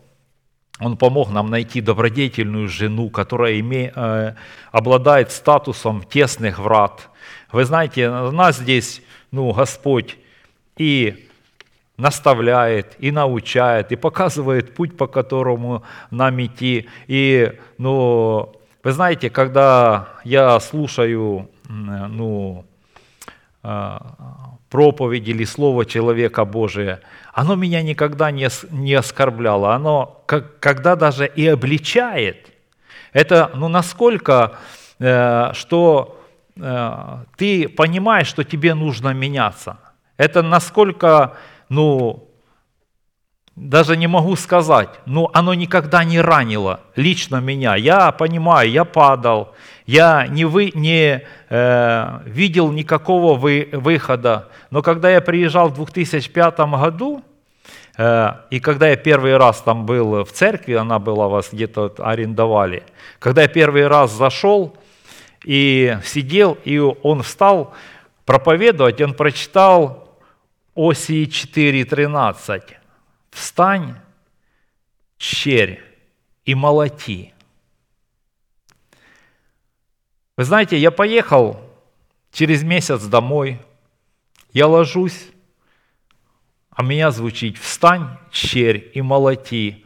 Он помог нам найти добродетельную жену, которая име, э, обладает статусом тесных врат. Вы знаете, нас здесь ну, Господь и наставляет, и научает, и показывает путь, по которому нам идти. И, ну, вы знаете, когда я слушаю ну, проповедь или слово человека Божия, оно меня никогда не, не оскорбляло, оно как, когда даже и обличает. Это ну, насколько, э, что э, ты понимаешь, что тебе нужно меняться. Это насколько, ну, даже не могу сказать, но оно никогда не ранило лично меня. Я понимаю, я падал, я не, вы, не э, видел никакого вы, выхода. Но когда я приезжал в 2005 году, э, и когда я первый раз там был в церкви, она была вас где-то арендовали, когда я первый раз зашел и сидел, и он встал проповедовать, он прочитал Осии 4.13 встань, черь, и молоти. Вы знаете, я поехал через месяц домой, я ложусь, а меня звучит «Встань, черь, и молоти».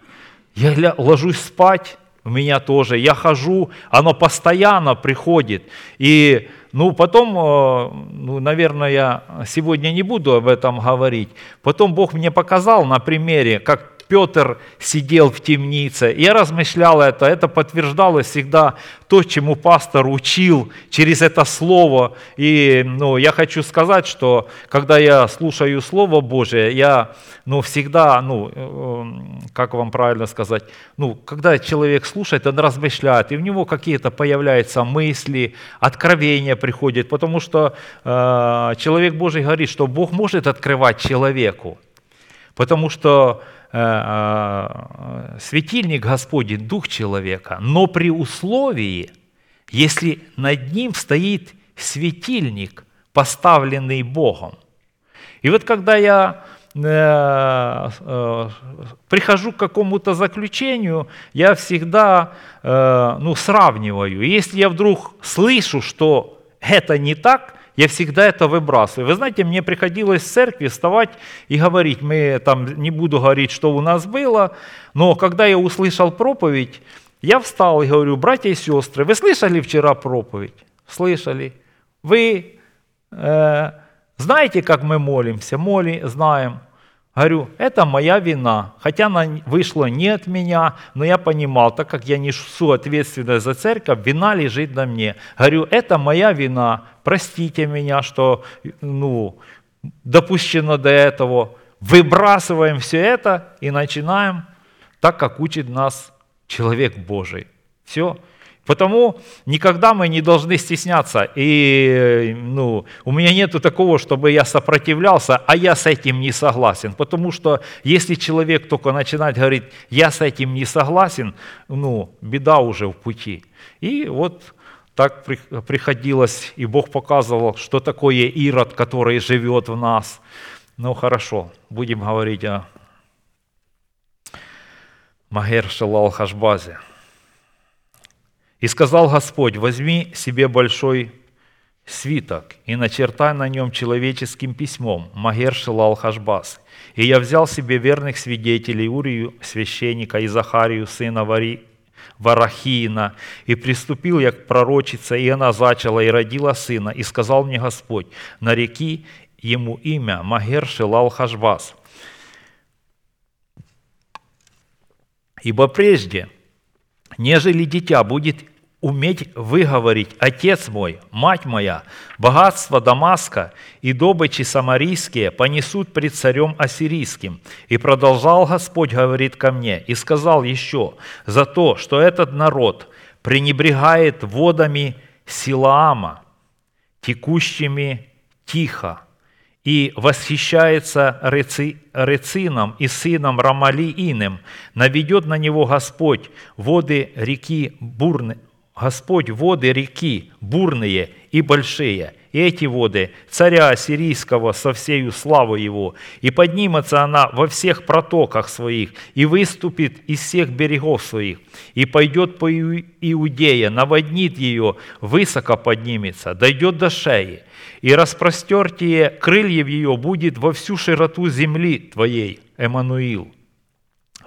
Я ложусь спать, у меня тоже. Я хожу, оно постоянно приходит. И ну, потом, э, ну, наверное, я сегодня не буду об этом говорить. Потом Бог мне показал на примере, как Петр сидел в темнице. Я размышлял это, это подтверждалось всегда то, чему пастор учил через это слово. И ну, я хочу сказать, что когда я слушаю Слово Божие, я ну, всегда, ну, э, как вам правильно сказать, ну, когда человек слушает, он размышляет, и в него какие-то появляются мысли, откровения приходят, потому что э, человек Божий говорит, что Бог может открывать человеку, потому что светильник Господень, дух человека, но при условии, если над ним стоит светильник, поставленный Богом. И вот когда я э, э, прихожу к какому-то заключению, я всегда э, ну, сравниваю. Если я вдруг слышу, что это не так, я всегда это выбрасываю. Вы знаете, мне приходилось в церкви вставать и говорить, мы там, не буду говорить, что у нас было, но когда я услышал проповедь, я встал и говорю, братья и сестры, вы слышали вчера проповедь? Слышали. Вы э, знаете, как мы молимся? Моли, знаем. Говорю, это моя вина, хотя она вышла не от меня, но я понимал, так как я несу ответственность за церковь, вина лежит на мне. Говорю, это моя вина, простите меня, что ну, допущено до этого. Выбрасываем все это и начинаем так, как учит нас человек Божий. Все, Потому никогда мы не должны стесняться. И ну, у меня нет такого, чтобы я сопротивлялся, а я с этим не согласен. Потому что если человек только начинает говорить, я с этим не согласен, ну, беда уже в пути. И вот так при- приходилось, и Бог показывал, что такое Ирод, который живет в нас. Ну хорошо, будем говорить о Магер Шелал Хашбазе. И сказал Господь, возьми себе большой свиток и начертай на нем человеческим письмом Магер Шилал Хашбас. И я взял себе верных свидетелей Урию, священника, и Захарию, сына Вари, Варахиина, и приступил я к пророчице, и она зачала и родила сына, и сказал мне Господь, нареки ему имя Магер Шилал Хашбас. Ибо прежде, нежели дитя будет уметь выговорить «Отец мой, мать моя, богатство Дамаска и добычи самарийские понесут пред царем ассирийским». И продолжал Господь, говорит ко мне, и сказал еще, «За то, что этот народ пренебрегает водами Силаама, текущими тихо, и восхищается Реци- Рецином и сыном Рамалииным, наведет на него Господь воды реки бурны, Господь воды реки бурные и большие, эти воды царя Ассирийского со всею славой его, и поднимется она во всех протоках своих, и выступит из всех берегов своих, и пойдет по Иу- Иудее, наводнит ее, высоко поднимется, дойдет до шеи, и распростертие крыльев ее будет во всю широту земли твоей, Эммануил.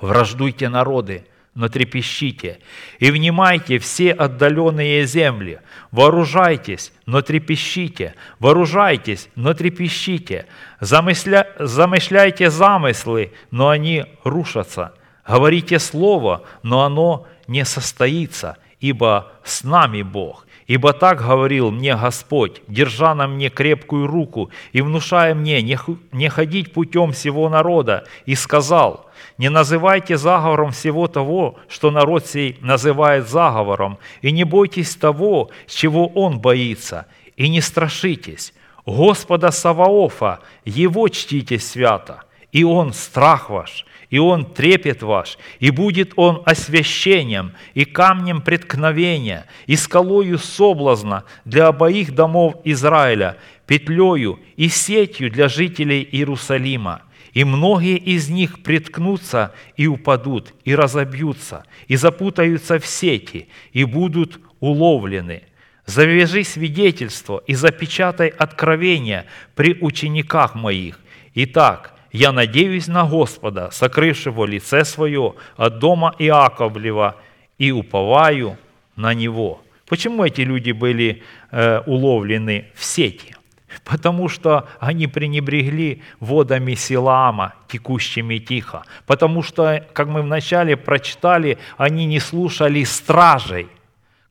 Враждуйте народы, но трепещите, и внимайте все отдаленные земли, вооружайтесь, но трепещите, вооружайтесь, но трепещите, замысля... замышляйте замыслы, но они рушатся, говорите слово, но оно не состоится, ибо с нами Бог. Ибо так говорил мне Господь, держа на мне крепкую руку и внушая мне не ходить путем всего народа, и сказал, не называйте заговором всего того, что народ сей называет заговором, и не бойтесь того, чего он боится, и не страшитесь. Господа Саваофа, Его чтите свято, и Он страх ваш, и Он трепет ваш, и будет Он освящением, и камнем преткновения, и скалою соблазна для обоих домов Израиля, петлею и сетью для жителей Иерусалима. И многие из них приткнутся и упадут, и разобьются, и запутаются в сети, и будут уловлены. Завяжи свидетельство и запечатай откровение при учениках моих. Итак, я надеюсь на Господа, сокрывшего лице свое от дома Иаковлева, и уповаю на Него. Почему эти люди были э, уловлены в сети? Потому что они пренебрегли водами Силаама, текущими тихо. Потому что, как мы вначале прочитали, они не слушали стражей,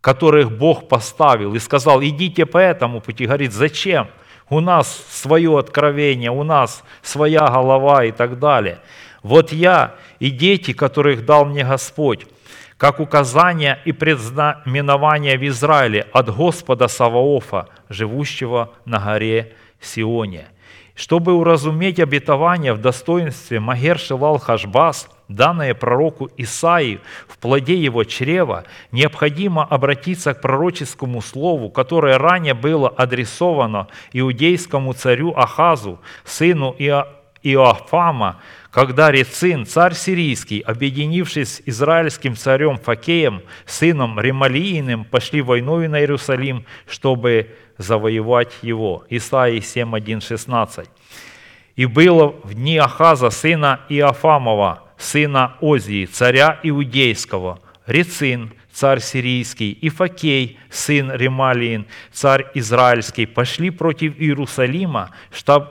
которых Бог поставил, и сказал, идите по этому пути. Говорит, зачем? У нас свое откровение, у нас своя голова и так далее. Вот я и дети, которых дал мне Господь, как указание и предзнаменование в Израиле от Господа Саваофа, живущего на горе Сионе. Чтобы уразуметь обетование в достоинстве Магер Шилал Хашбас, данное пророку Исаии в плоде его чрева, необходимо обратиться к пророческому слову, которое ранее было адресовано иудейскому царю Ахазу, сыну Ио- Иоафама, когда Рецин, царь сирийский, объединившись с израильским царем Факеем, сыном Ремалииным, пошли войною на Иерусалим, чтобы завоевать его. Исаии 7, 16. «И было в дни Ахаза, сына Иофамова, сына Озии, царя Иудейского, Рецин, царь сирийский, и Факей, сын Ремалиин, царь израильский, пошли против Иерусалима,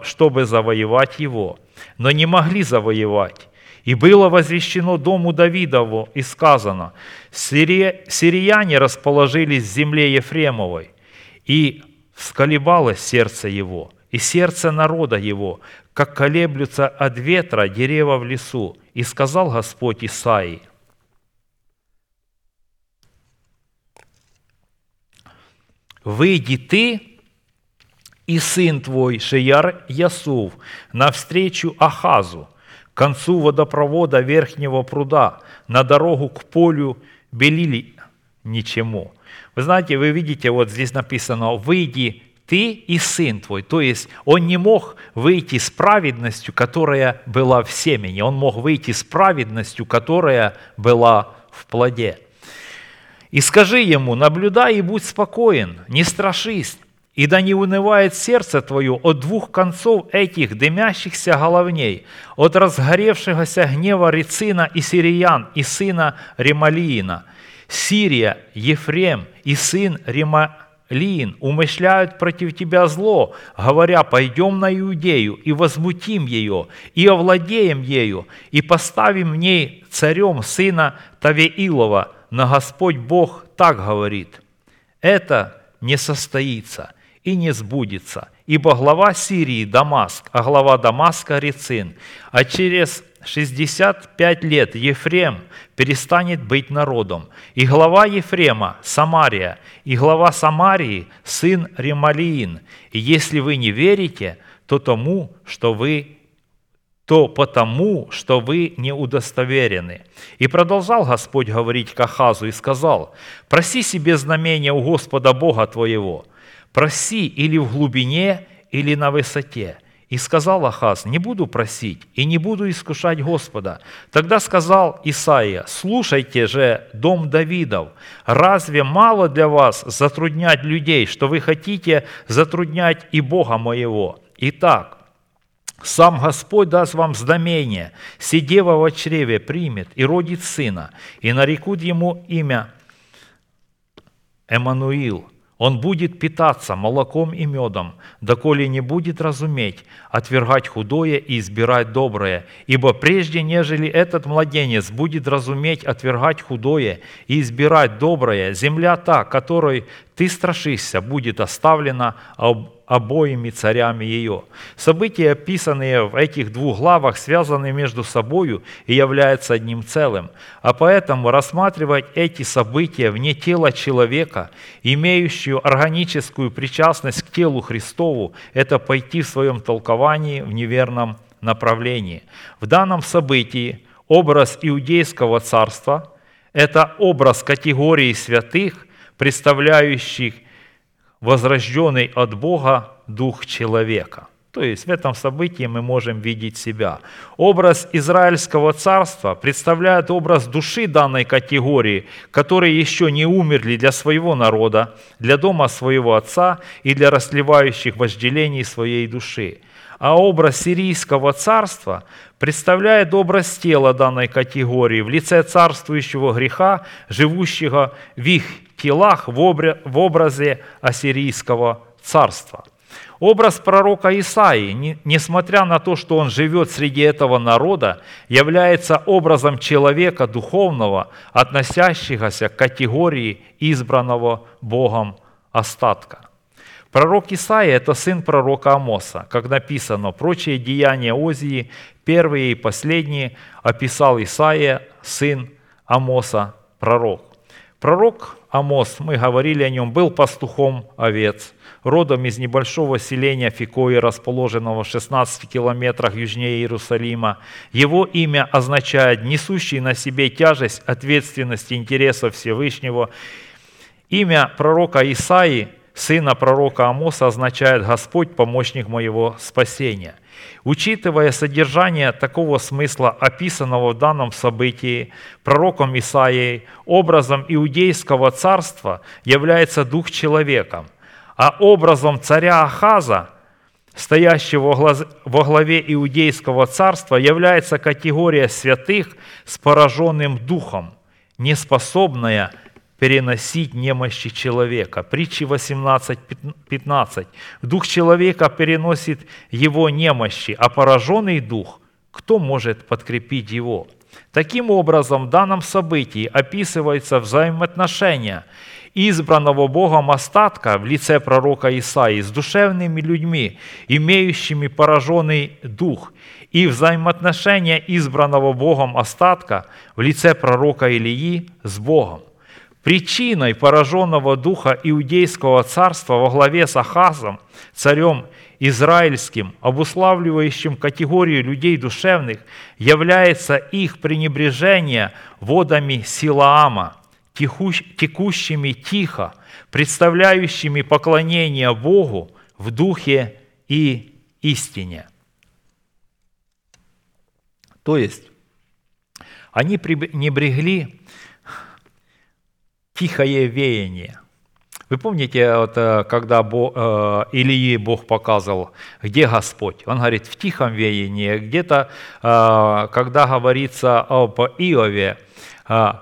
чтобы завоевать его, но не могли завоевать. И было возвещено дому Давидову и сказано, «Сирия- сирияне расположились в земле Ефремовой, и всколебалось сердце его, и сердце народа его, как колеблются от ветра дерева в лесу. И сказал Господь Исаии, «Выйди ты и сын твой Шияр Ясув навстречу Ахазу, к концу водопровода верхнего пруда, на дорогу к полю Белили ничему. Вы знаете, вы видите, вот здесь написано, выйди ты и сын твой. То есть он не мог выйти с праведностью, которая была в семени. Он мог выйти с праведностью, которая была в плоде. И скажи ему, наблюдай и будь спокоен, не страшись, и да не унывает сердце твое от двух концов этих дымящихся головней, от разгоревшегося гнева Рецина и Сириян, и сына Ремалиина. Сирия, Ефрем и сын Ремалиин умышляют против тебя зло, говоря, пойдем на Иудею и возмутим ее, и овладеем ею, и поставим в ней царем сына Тавеилова, но Господь Бог так говорит, это не состоится и не сбудется, ибо глава Сирии – Дамаск, а глава Дамаска – Рецин, а через 65 лет Ефрем перестанет быть народом, и глава Ефрема – Самария, и глава Самарии – сын Ремалиин. И если вы не верите, то тому, что вы то потому, что вы не удостоверены. И продолжал Господь говорить к Ахазу и сказал, «Проси себе знамения у Господа Бога твоего, проси или в глубине, или на высоте». И сказал Ахаз, «Не буду просить и не буду искушать Господа». Тогда сказал Исаия, «Слушайте же, дом Давидов, разве мало для вас затруднять людей, что вы хотите затруднять и Бога моего? Итак, сам Господь даст вам знамение, сидева во чреве примет и родит сына, и нарекут ему имя Эммануил. Он будет питаться молоком и медом, доколе не будет разуметь, отвергать худое и избирать доброе. Ибо прежде, нежели этот младенец будет разуметь, отвергать худое и избирать доброе, земля та, которой ты страшишься, будет оставлена об обоими царями ее. События, описанные в этих двух главах, связаны между собою и являются одним целым. А поэтому рассматривать эти события вне тела человека, имеющую органическую причастность к телу Христову, это пойти в своем толковании в неверном направлении. В данном событии образ иудейского царства – это образ категории святых, представляющих возрожденный от Бога дух человека. То есть в этом событии мы можем видеть себя. Образ Израильского царства представляет образ души данной категории, которые еще не умерли для своего народа, для дома своего отца и для расливающих вожделений своей души. А образ Сирийского царства представляет образ тела данной категории в лице царствующего греха, живущего в их телах в образе ассирийского царства. Образ пророка Исаии, несмотря на то, что он живет среди этого народа, является образом человека духовного, относящегося к категории избранного Богом остатка. Пророк Исаия – это сын пророка Амоса. Как написано, прочие деяния Озии, первые и последние, описал Исаия, сын Амоса, пророк. Пророк Амос, мы говорили о нем, был пастухом овец, родом из небольшого селения Фикои, расположенного в 16 километрах южнее Иерусалима. Его имя означает «несущий на себе тяжесть ответственности интересов Всевышнего». Имя пророка Исаии – сына пророка Амоса означает «Господь, помощник моего спасения». Учитывая содержание такого смысла, описанного в данном событии пророком Исаией, образом иудейского царства является дух человека, а образом царя Ахаза, стоящего во главе иудейского царства, является категория святых с пораженным духом, неспособная переносить немощи человека. Притчи 18.15. Дух человека переносит его немощи, а пораженный дух, кто может подкрепить его? Таким образом, в данном событии описывается взаимоотношения избранного Богом остатка в лице пророка Исаии с душевными людьми, имеющими пораженный дух, и взаимоотношения избранного Богом остатка в лице пророка Илии с Богом. Причиной пораженного духа Иудейского царства во главе с Ахазом, царем израильским, обуславливающим категорию людей душевных, является их пренебрежение водами Силаама, текущими тихо, представляющими поклонение Богу в духе и истине. То есть они пренебрегли тихое веяние. Вы помните, вот, э, когда Бо- э, Илии Бог показывал, где Господь? Он говорит, в тихом веянии. Где-то, э, когда говорится об Иове, э,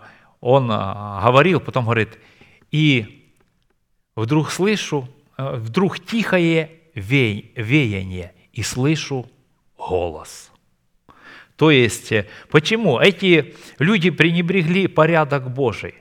он э, говорил, потом говорит, и вдруг слышу, э, вдруг тихое веяние, и слышу голос. То есть, почему? Эти люди пренебрегли порядок Божий.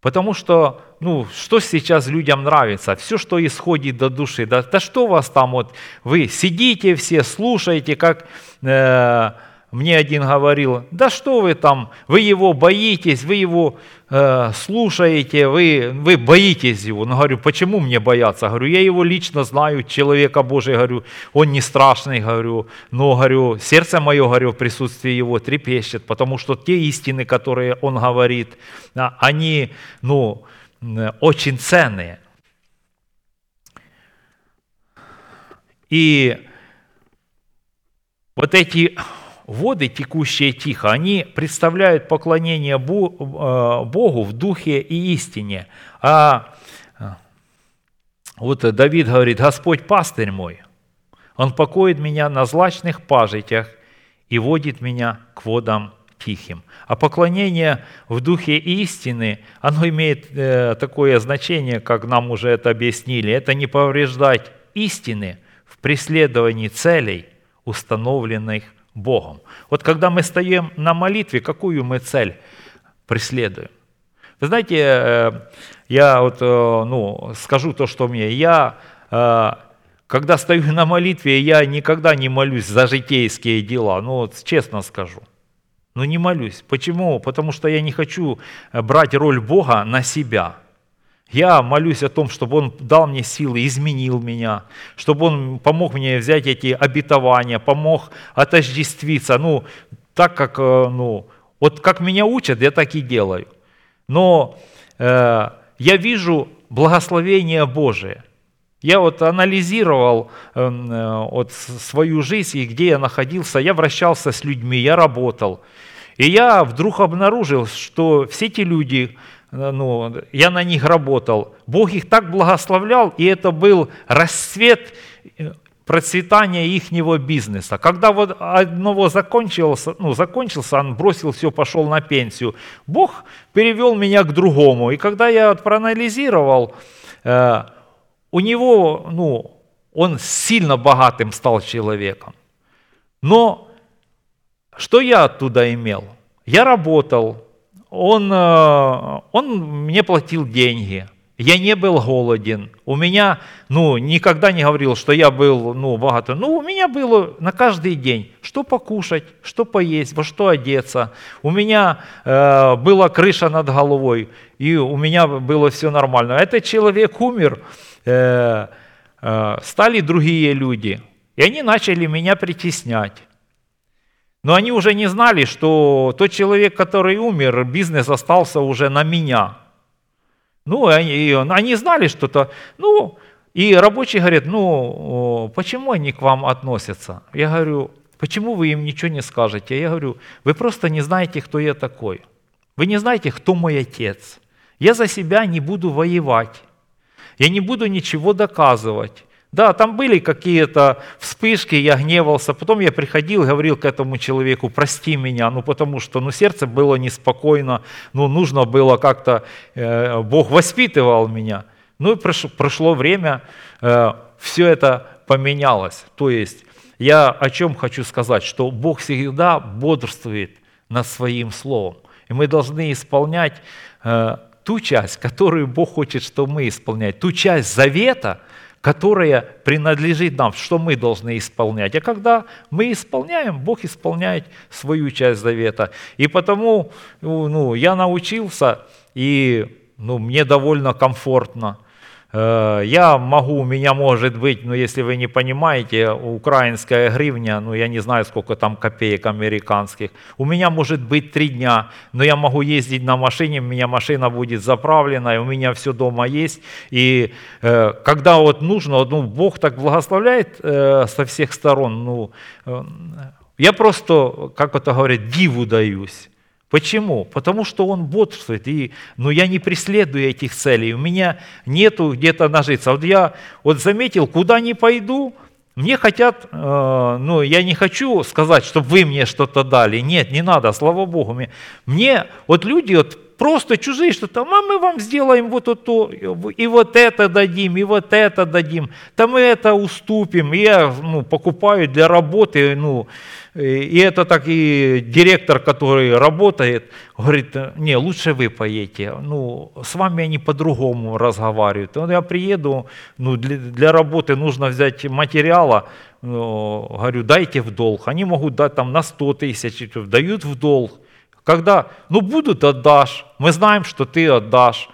Потому что, ну, что сейчас людям нравится? Все, что исходит до души. Да, да что у вас там вот, вы сидите все, слушаете, как э, мне один говорил, да что вы там, вы его боитесь, вы его э, слушаете, вы, вы боитесь его. Ну, говорю, почему мне бояться? Говорю, я его лично знаю, человека Божия, говорю, он не страшный, говорю, но, говорю, сердце мое, говорю, в присутствии его трепещет, потому что те истины, которые он говорит, а, они, ну, очень ценные. И вот эти воды, текущие тихо, они представляют поклонение э, Богу в духе и истине. А э, вот Давид говорит, Господь пастырь мой, Он покоит меня на злачных пажитях и водит меня к водам тихим. А поклонение в духе истины, оно имеет э, такое значение, как нам уже это объяснили, это не повреждать истины в преследовании целей, установленных Богом. Вот когда мы стоим на молитве, какую мы цель преследуем? Вы знаете, э, я вот, э, ну, скажу то, что мне. Я, э, когда стою на молитве, я никогда не молюсь за житейские дела. Ну, вот честно скажу. Ну, не молюсь. Почему? Потому что я не хочу брать роль Бога на себя. Я молюсь о том, чтобы Он дал мне силы, изменил меня, чтобы Он помог мне взять эти обетования, помог отождествиться. Ну, так как, э, ну, вот как меня учат, я так и делаю. Но э, я вижу благословение Божие. Я вот анализировал э, вот свою жизнь и где я находился. Я вращался с людьми, я работал. И я вдруг обнаружил, что все эти люди, ну, я на них работал, Бог их так благословлял, и это был расцвет э, процветания ихнего бизнеса. Когда вот одного закончился, ну, закончился, он бросил все, пошел на пенсию, Бог перевел меня к другому. И когда я проанализировал, э, у него, ну, он сильно богатым стал человеком. Но что я оттуда имел? Я работал, он, э, он мне платил деньги, я не был голоден, у меня, ну, никогда не говорил, что я был, ну, богатый. Ну, у меня было на каждый день, что покушать, что поесть, во что одеться. У меня э, была крыша над головой, и у меня было все нормально. Этот человек умер, э, э, стали другие люди, и они начали меня притеснять. Но они уже не знали, что тот человек, который умер, бизнес остался уже на меня. Ну, они, они знали что-то. Ну, и рабочие говорят, ну, почему они к вам относятся? Я говорю, почему вы им ничего не скажете? Я говорю, вы просто не знаете, кто я такой. Вы не знаете, кто мой отец. Я за себя не буду воевать. Я не буду ничего доказывать. Да, там были какие-то вспышки, я гневался, потом я приходил говорил к этому человеку, прости меня, ну потому что ну, сердце было неспокойно, ну нужно было как-то, э, Бог воспитывал меня. Ну и прошло, прошло время, э, все это поменялось. То есть я о чем хочу сказать, что Бог всегда бодрствует над своим словом. И мы должны исполнять э, ту часть, которую Бог хочет, чтобы мы исполняли, ту часть завета, которая принадлежит нам, что мы должны исполнять. А когда мы исполняем, Бог исполняет свою часть завета. И потому ну, я научился, и ну, мне довольно комфортно. Я могу, у меня может быть, ну если вы не понимаете, украинская гривня, ну я не знаю, сколько там копеек американских. У меня может быть три дня, но я могу ездить на машине, у меня машина будет заправлена, и у меня все дома есть. И э, когда вот нужно, ну Бог так благословляет э, со всех сторон, ну э, я просто, как это говорят, диву даюсь. Почему? Потому что он бодрствует, и, но я не преследую этих целей, у меня нету где-то нажиться. Вот я вот заметил, куда не пойду, мне хотят, э, ну, я не хочу сказать, чтобы вы мне что-то дали. Нет, не надо, слава Богу. Мне, мне вот люди вот просто чужие что-то, а мы вам сделаем вот это, и вот это дадим, и вот это дадим. Там мы это уступим. Я ну, покупаю для работы, ну, и это так и директор, который работает, говорит, не, лучше вы поедете. Ну, с вами они по-другому разговаривают. Вот я приеду, ну, для, для работы нужно взять материала, ну, говорю, дайте в долг. Они могут дать там на 100 тысяч, дают в долг. Когда, ну, будут, отдашь. Мы знаем, что ты отдашь.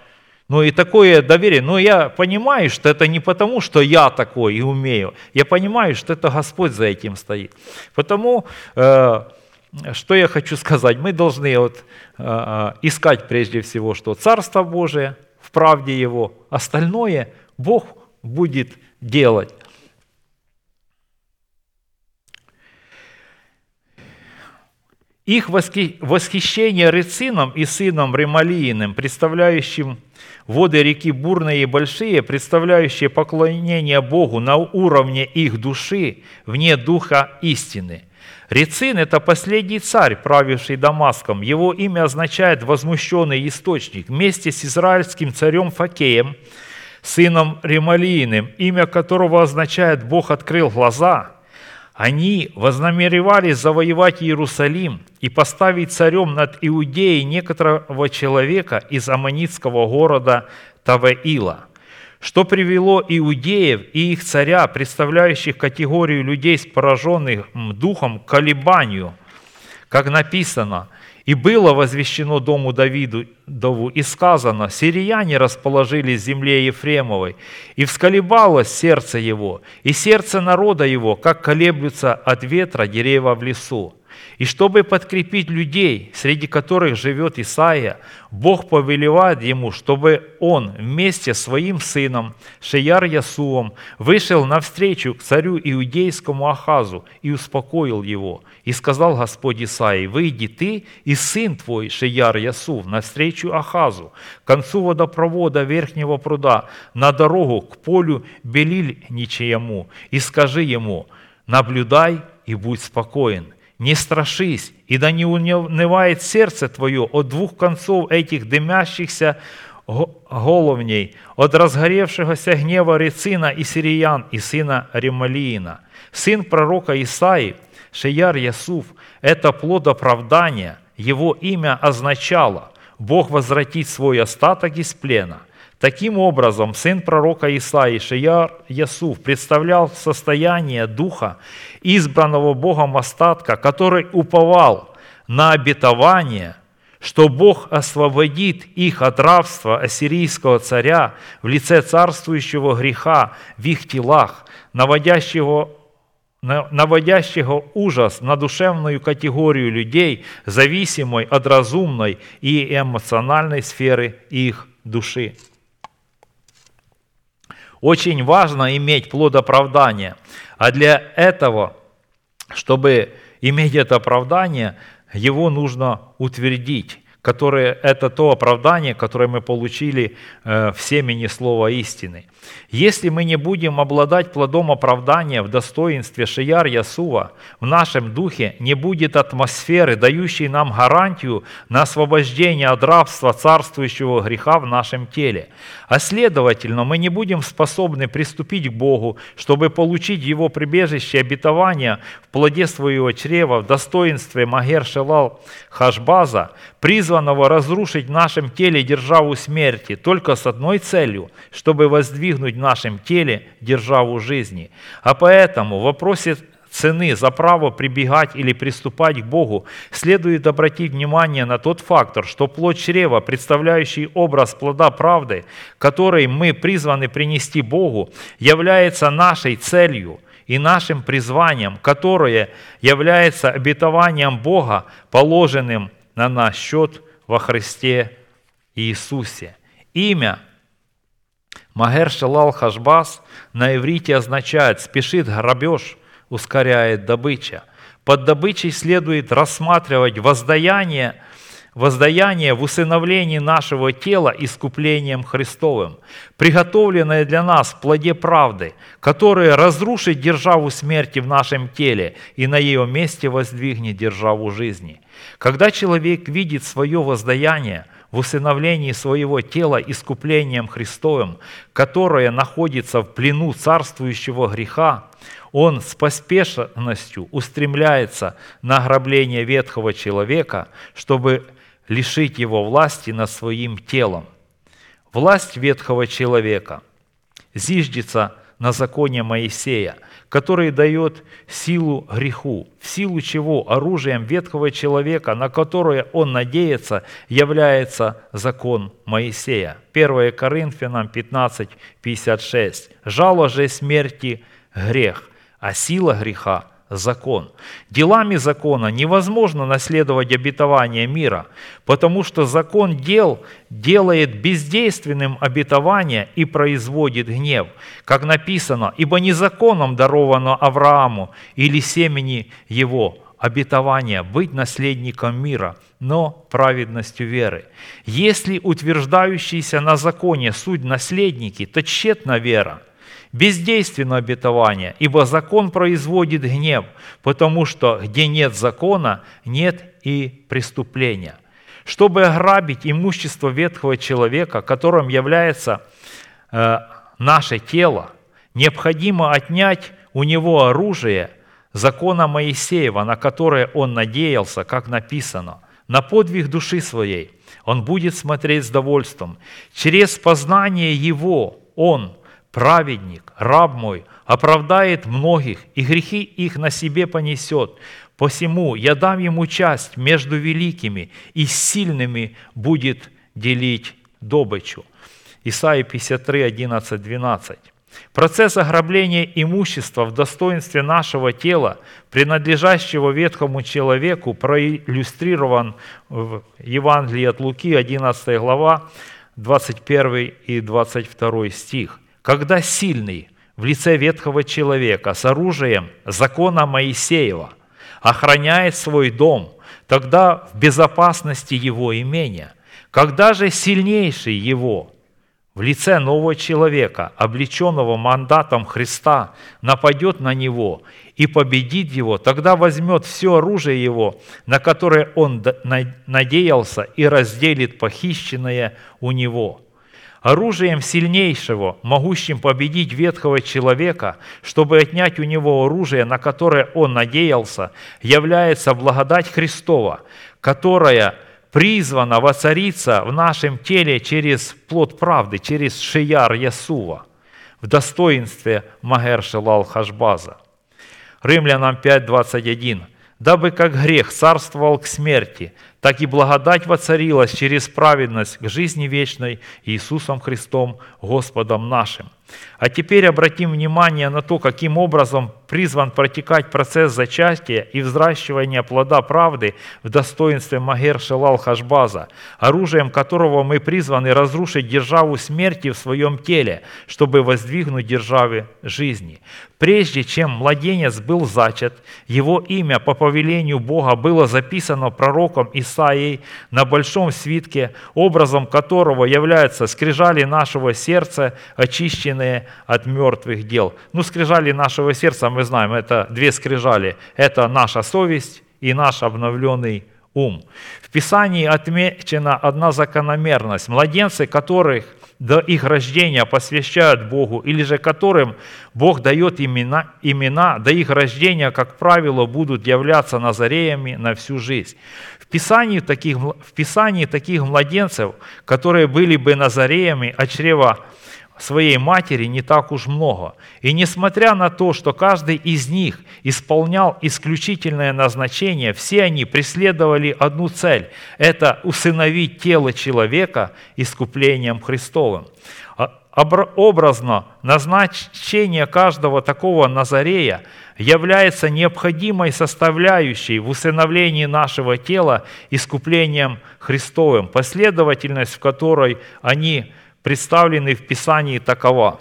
Ну и такое доверие, но я понимаю, что это не потому, что я такой и умею. Я понимаю, что это Господь за этим стоит. Потому, э, что я хочу сказать, мы должны вот, э, искать прежде всего, что Царство Божие в правде Его, остальное Бог будет делать. Их восхи- восхищение Рецином и сыном Ремалииным, представляющим воды реки бурные и большие, представляющие поклонение Богу на уровне их души, вне духа истины. Рецин – это последний царь, правивший Дамаском. Его имя означает «возмущенный источник». Вместе с израильским царем Факеем, сыном Ремалииным, имя которого означает «Бог открыл глаза», они вознамеревались завоевать Иерусалим и поставить царем над Иудеей некоторого человека из аммонитского города Тавеила, что привело иудеев и их царя, представляющих категорию людей с пораженным духом, к колебанию, как написано – и было возвещено дому Давидову, и сказано, сирияне расположились в земле Ефремовой, и всколебалось сердце его, и сердце народа его, как колеблются от ветра деревья в лесу. И чтобы подкрепить людей, среди которых живет Исаия, Бог повелевает ему, чтобы он вместе с своим сыном Шеяр Ясуом вышел навстречу к царю иудейскому Ахазу и успокоил его. И сказал Господь Исаии, выйди ты и сын твой Шеяр Ясув навстречу Ахазу, к концу водопровода верхнего пруда, на дорогу к полю Белиль ничьему, и скажи ему, наблюдай и будь спокоен, не страшись, и да не унывает сердце твое от двух концов этих дымящихся головней, от разгоревшегося гнева Рецина и Сириян и сына Ремалиина. Сын пророка Исаи, Шеяр Ясуф, это плод оправдания, его имя означало «Бог возвратит свой остаток из плена». Таким образом, сын пророка Исаии, Шияр Ясуф, представлял состояние духа избранного Богом остатка, который уповал на обетование, что Бог освободит их от рабства ассирийского царя в лице царствующего греха в их телах, наводящего наводящего ужас на душевную категорию людей, зависимой от разумной и эмоциональной сферы их души. Очень важно иметь плод оправдания. А для этого, чтобы иметь это оправдание, его нужно утвердить которое это то оправдание, которое мы получили э, в семени слова истины. Если мы не будем обладать плодом оправдания в достоинстве Шияр Ясува, в нашем духе не будет атмосферы, дающей нам гарантию на освобождение от рабства царствующего греха в нашем теле. А следовательно, мы не будем способны приступить к Богу, чтобы получить Его прибежище обетования в плоде своего чрева, в достоинстве Магер Шелал Хашбаза, призванного разрушить в нашем теле державу смерти только с одной целью, чтобы воздвигнуть в нашем теле державу жизни. А поэтому в вопросе цены за право прибегать или приступать к Богу, следует обратить внимание на тот фактор, что плод чрева, представляющий образ плода правды, который мы призваны принести Богу, является нашей целью и нашим призванием, которое является обетованием Бога, положенным на наш счет во Христе Иисусе. Имя Магер Шалал Хашбас на иврите означает «спешит грабеж, ускоряет добыча». Под добычей следует рассматривать воздаяние, воздаяние в усыновлении нашего тела искуплением Христовым, приготовленное для нас в плоде правды, которое разрушит державу смерти в нашем теле и на ее месте воздвигнет державу жизни. Когда человек видит свое воздаяние – в усыновлении своего тела искуплением Христовым, которое находится в плену царствующего греха, он с поспешностью устремляется на ограбление ветхого человека, чтобы лишить его власти над своим телом. Власть ветхого человека зиждется на законе Моисея, который дает силу греху, в силу чего оружием ветхого человека, на которое он надеется, является закон Моисея. 1 Коринфянам 15, 56. «Жало же смерти грех, а сила греха – закон. Делами закона невозможно наследовать обетование мира, потому что закон дел делает бездейственным обетование и производит гнев. Как написано, «Ибо не законом даровано Аврааму или семени его, обетование быть наследником мира, но праведностью веры. Если утверждающиеся на законе суть наследники, то тщетна вера – бездейственно обетование, ибо закон производит гнев, потому что где нет закона, нет и преступления. Чтобы ограбить имущество ветхого человека, которым является э, наше тело, необходимо отнять у него оружие закона Моисеева, на которое он надеялся, как написано, на подвиг души своей. Он будет смотреть с довольством. Через познание его он – праведник, раб мой, оправдает многих, и грехи их на себе понесет. Посему я дам ему часть между великими, и сильными будет делить добычу. Исайя 53, 11, 12. Процесс ограбления имущества в достоинстве нашего тела, принадлежащего ветхому человеку, проиллюстрирован в Евангелии от Луки, 11 глава, 21 и 22 стих когда сильный в лице ветхого человека с оружием закона Моисеева охраняет свой дом, тогда в безопасности его имения. Когда же сильнейший его в лице нового человека, облеченного мандатом Христа, нападет на него и победит его, тогда возьмет все оружие его, на которое он надеялся, и разделит похищенное у него – оружием сильнейшего, могущим победить ветхого человека, чтобы отнять у него оружие, на которое он надеялся, является благодать Христова, которая призвана воцариться в нашем теле через плод правды, через Шияр Ясува, в достоинстве Магер Шелал Хашбаза. Римлянам 5.21. «Дабы как грех царствовал к смерти, так и благодать воцарилась через праведность к жизни вечной Иисусом Христом, Господом нашим. А теперь обратим внимание на то, каким образом призван протекать процесс зачатия и взращивания плода правды в достоинстве Магер Шелал Хашбаза, оружием которого мы призваны разрушить державу смерти в своем теле, чтобы воздвигнуть державы жизни. Прежде чем младенец был зачат, его имя по повелению Бога было записано пророком Исаией на большом свитке, образом которого являются скрижали нашего сердца, очищенные от мертвых дел. Ну, скрижали нашего сердца, мы знаем, это две скрижали. Это наша совесть и наш обновленный ум. В Писании отмечена одна закономерность. Младенцы, которых до их рождения посвящают Богу, или же которым Бог дает имена, имена, до их рождения, как правило, будут являться назареями на всю жизнь. Писании таких, в Писании таких младенцев, которые были бы назареями от чрева своей матери не так уж много. И несмотря на то, что каждый из них исполнял исключительное назначение, все они преследовали одну цель – это усыновить тело человека искуплением Христовым. Обра- Образно назначение каждого такого Назарея является необходимой составляющей в усыновлении нашего тела искуплением Христовым, последовательность в которой они представлены в Писании такова.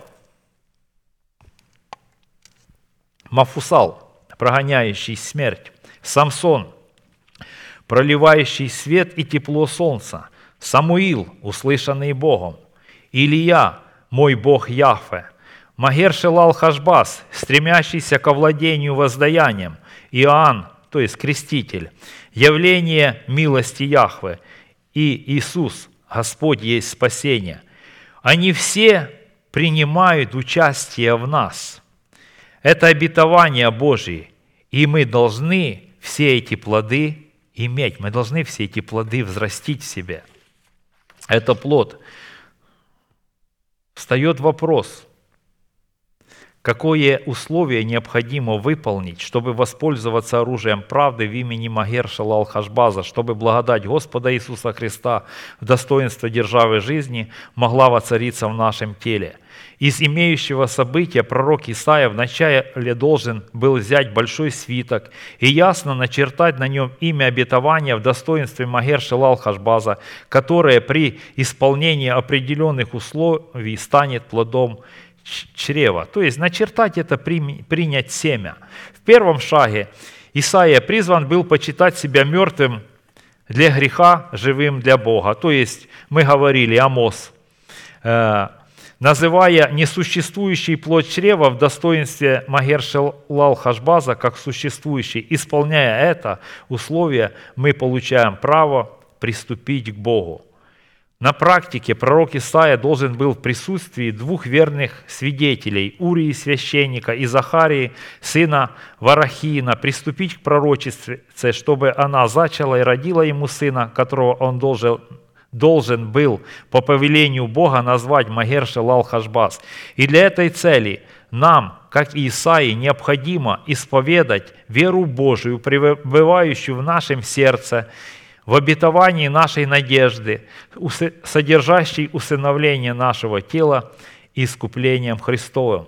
Мафусал, прогоняющий смерть. Самсон, проливающий свет и тепло солнца. Самуил, услышанный Богом. Илия, мой Бог Яхве. Магер Шелал Хашбас, стремящийся к овладению воздаянием. Иоанн, то есть креститель. Явление милости Яхве. И Иисус, Господь есть спасение. Они все принимают участие в нас. Это обетование Божье. И мы должны все эти плоды иметь. Мы должны все эти плоды взрастить в себе. Это плод. Встает вопрос, какое условие необходимо выполнить, чтобы воспользоваться оружием правды в имени Магер Шалал Хашбаза, чтобы благодать Господа Иисуса Христа в достоинство державы жизни могла воцариться в нашем теле. Из имеющего события пророк Исаия вначале должен был взять большой свиток и ясно начертать на нем имя обетования в достоинстве Магер Шелал Хашбаза, которое при исполнении определенных условий станет плодом чрева. То есть начертать это, принять семя. В первом шаге Исаия призван был почитать себя мертвым для греха, живым для Бога. То есть мы говорили, Амос, э, называя несуществующий плод чрева в достоинстве Магершелал Хашбаза как существующий. Исполняя это условие, мы получаем право приступить к Богу. На практике пророк Исаия должен был в присутствии двух верных свидетелей, Урии священника и Захарии, сына Варахина, приступить к пророчестве, чтобы она зачала и родила ему сына, которого он должен, должен был по повелению Бога назвать Магер Шелал Хашбас. И для этой цели нам, как и Исаии, необходимо исповедать веру Божию, пребывающую в нашем сердце, в обетовании нашей надежды, содержащей усыновление нашего тела искуплением Христовым.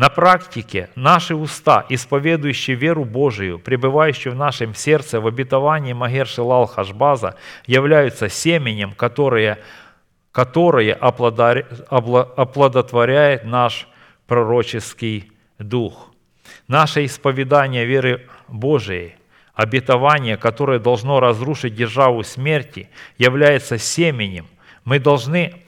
На практике наши уста, исповедующие веру Божию, пребывающие в нашем сердце в обетовании Магер Шелал Хашбаза, являются семенем, которое, которое оплодотворяет наш пророческий дух. Наше исповедание веры Божией, обетование, которое должно разрушить державу смерти, является семенем. Мы должны,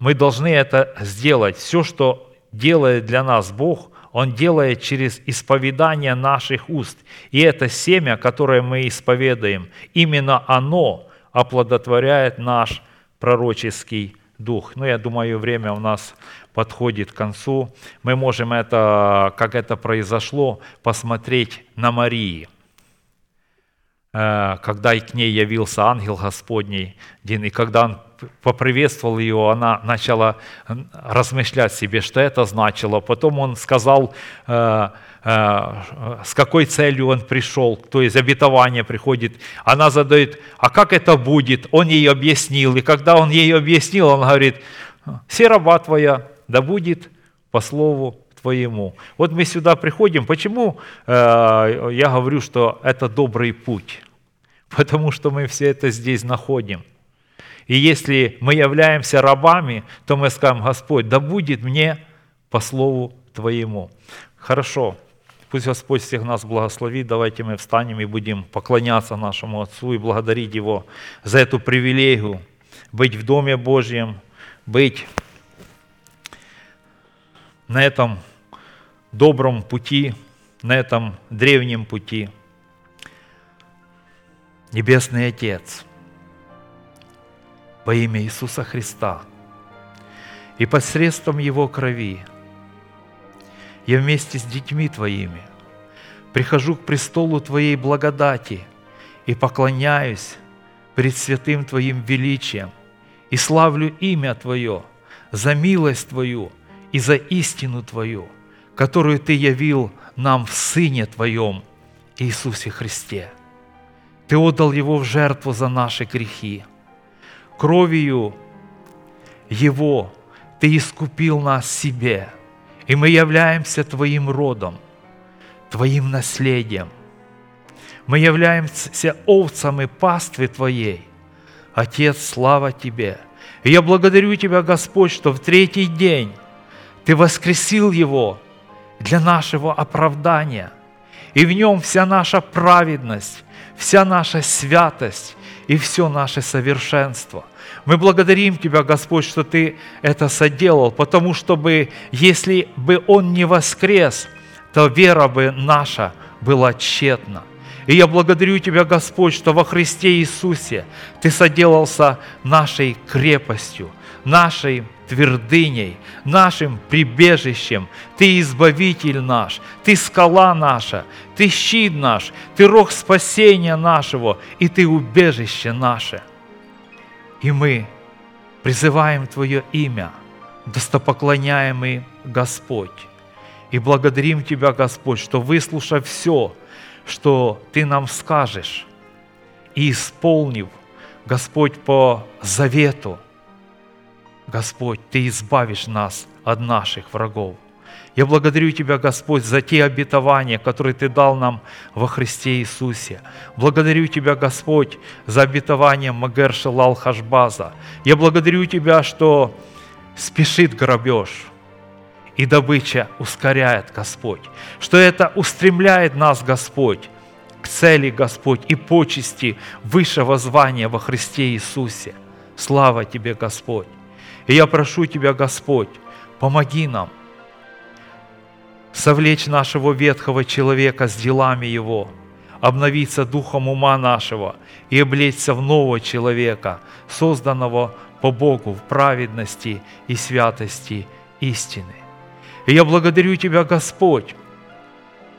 мы должны это сделать. Все, что делает для нас Бог, Он делает через исповедание наших уст. И это семя, которое мы исповедуем, именно оно оплодотворяет наш пророческий дух. Ну, я думаю, время у нас подходит к концу. Мы можем это, как это произошло, посмотреть на Марии – когда и к ней явился ангел Господний, и когда он поприветствовал ее, она начала размышлять себе, что это значило. Потом он сказал, э, э, с какой целью он пришел, то есть обетование приходит. Она задает, а как это будет? Он ей объяснил. И когда он ей объяснил, он говорит, все раба твоя, да будет по слову твоему. Вот мы сюда приходим. Почему э, я говорю, что это добрый путь? Потому что мы все это здесь находим. И если мы являемся рабами, то мы скажем, Господь, да будет мне по слову Твоему. Хорошо, пусть Господь всех нас благословит. Давайте мы встанем и будем поклоняться нашему Отцу и благодарить Его за эту привилегию быть в Доме Божьем, быть на этом добром пути, на этом древнем пути. Небесный Отец, во имя Иисуса Христа и посредством Его крови я вместе с детьми Твоими прихожу к престолу Твоей благодати и поклоняюсь пред святым Твоим величием и славлю имя Твое за милость Твою и за истину Твою, которую Ты явил нам в Сыне Твоем, Иисусе Христе. Ты отдал Его в жертву за наши грехи. Кровью Его Ты искупил нас себе, и мы являемся Твоим родом, Твоим наследием. Мы являемся овцами паствы Твоей. Отец, слава Тебе! И я благодарю Тебя, Господь, что в третий день Ты воскресил Его для нашего оправдания. И в Нем вся наша праведность, вся наша святость и все наше совершенство. Мы благодарим Тебя, Господь, что Ты это соделал, потому что бы, если бы Он не воскрес, то вера бы наша была тщетна. И я благодарю Тебя, Господь, что во Христе Иисусе Ты соделался нашей крепостью, нашей твердыней, нашим прибежищем. Ты избавитель наш, Ты скала наша, Ты щит наш, Ты рог спасения нашего, и Ты убежище наше. И мы призываем Твое имя, достопоклоняемый Господь, и благодарим Тебя, Господь, что выслушав все, что Ты нам скажешь, и исполнив, Господь, по завету, Господь, Ты избавишь нас от наших врагов. Я благодарю Тебя, Господь, за те обетования, которые Ты дал нам во Христе Иисусе. Благодарю Тебя, Господь, за обетование Магер Шелал Хашбаза. Я благодарю Тебя, что спешит грабеж, и добыча ускоряет Господь, что это устремляет нас, Господь, к цели, Господь, и почести высшего звания во Христе Иисусе. Слава Тебе, Господь! И я прошу Тебя, Господь, помоги нам совлечь нашего ветхого человека с делами его, обновиться духом ума нашего и облечься в нового человека, созданного по Богу в праведности и святости истины. И я благодарю Тебя, Господь,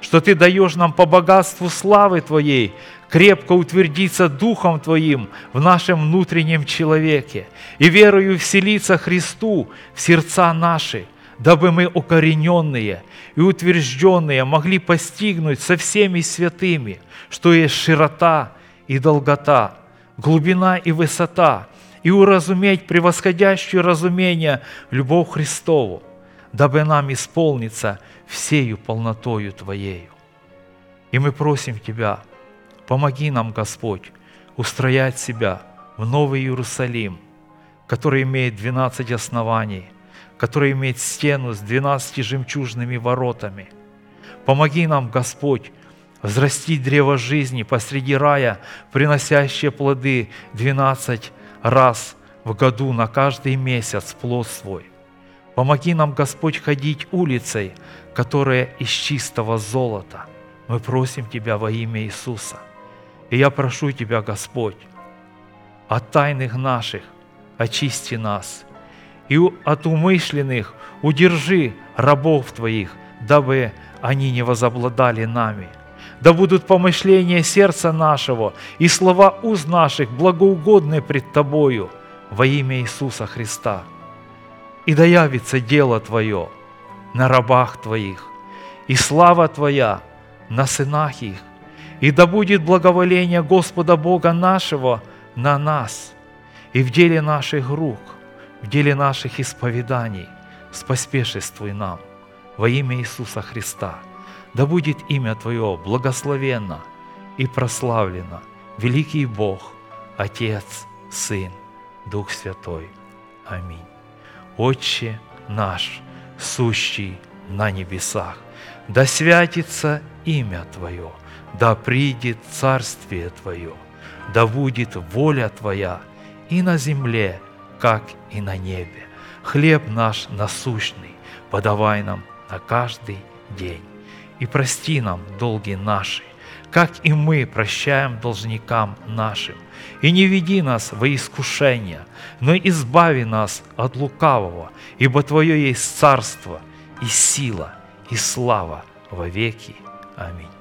что Ты даешь нам по богатству славы Твоей крепко утвердиться Духом Твоим в нашем внутреннем человеке и верою вселиться Христу в сердца наши, дабы мы укорененные и утвержденные могли постигнуть со всеми святыми, что есть широта и долгота, глубина и высота, и уразуметь превосходящее разумение любовь Христову, дабы нам исполниться всею полнотою Твоею. И мы просим Тебя, помоги нам, Господь, устроять себя в Новый Иерусалим, который имеет 12 оснований, который имеет стену с 12 жемчужными воротами. Помоги нам, Господь, взрастить древо жизни посреди рая, приносящее плоды 12 раз в году на каждый месяц плод свой. Помоги нам, Господь, ходить улицей, которая из чистого золота. Мы просим Тебя во имя Иисуса. И я прошу Тебя, Господь, от тайных наших очисти нас, и от умышленных удержи рабов Твоих, дабы они не возобладали нами. Да будут помышления сердца нашего и слова уз наших благоугодны пред Тобою во имя Иисуса Христа. И да явится дело Твое на рабах Твоих, и слава Твоя на сынах их, и да будет благоволение Господа Бога нашего на нас и в деле наших рук, в деле наших исповеданий. Споспешествуй нам во имя Иисуса Христа. Да будет имя Твое благословенно и прославлено, великий Бог, Отец, Сын, Дух Святой. Аминь. Отче наш, сущий на небесах, да святится имя Твое – да придет Царствие Твое, да будет воля Твоя и на земле, как и на небе. Хлеб наш насущный подавай нам на каждый день. И прости нам долги наши, как и мы прощаем должникам нашим. И не веди нас во искушение, но избави нас от лукавого, ибо Твое есть царство и сила и слава во веки. Аминь.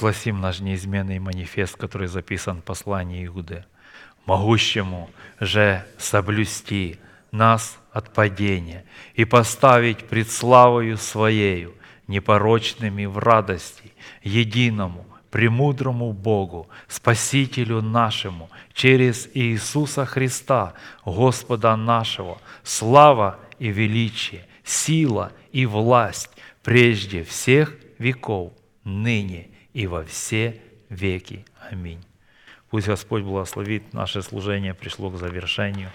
Провозгласим наш неизменный манифест, который записан в послании Иуды. Могущему же соблюсти нас от падения и поставить пред славою Своею, непорочными в радости, единому, премудрому Богу, Спасителю нашему, через Иисуса Христа, Господа нашего, слава и величие, сила и власть прежде всех веков, ныне и во все веки. Аминь. Пусть Господь благословит наше служение, пришло к завершению.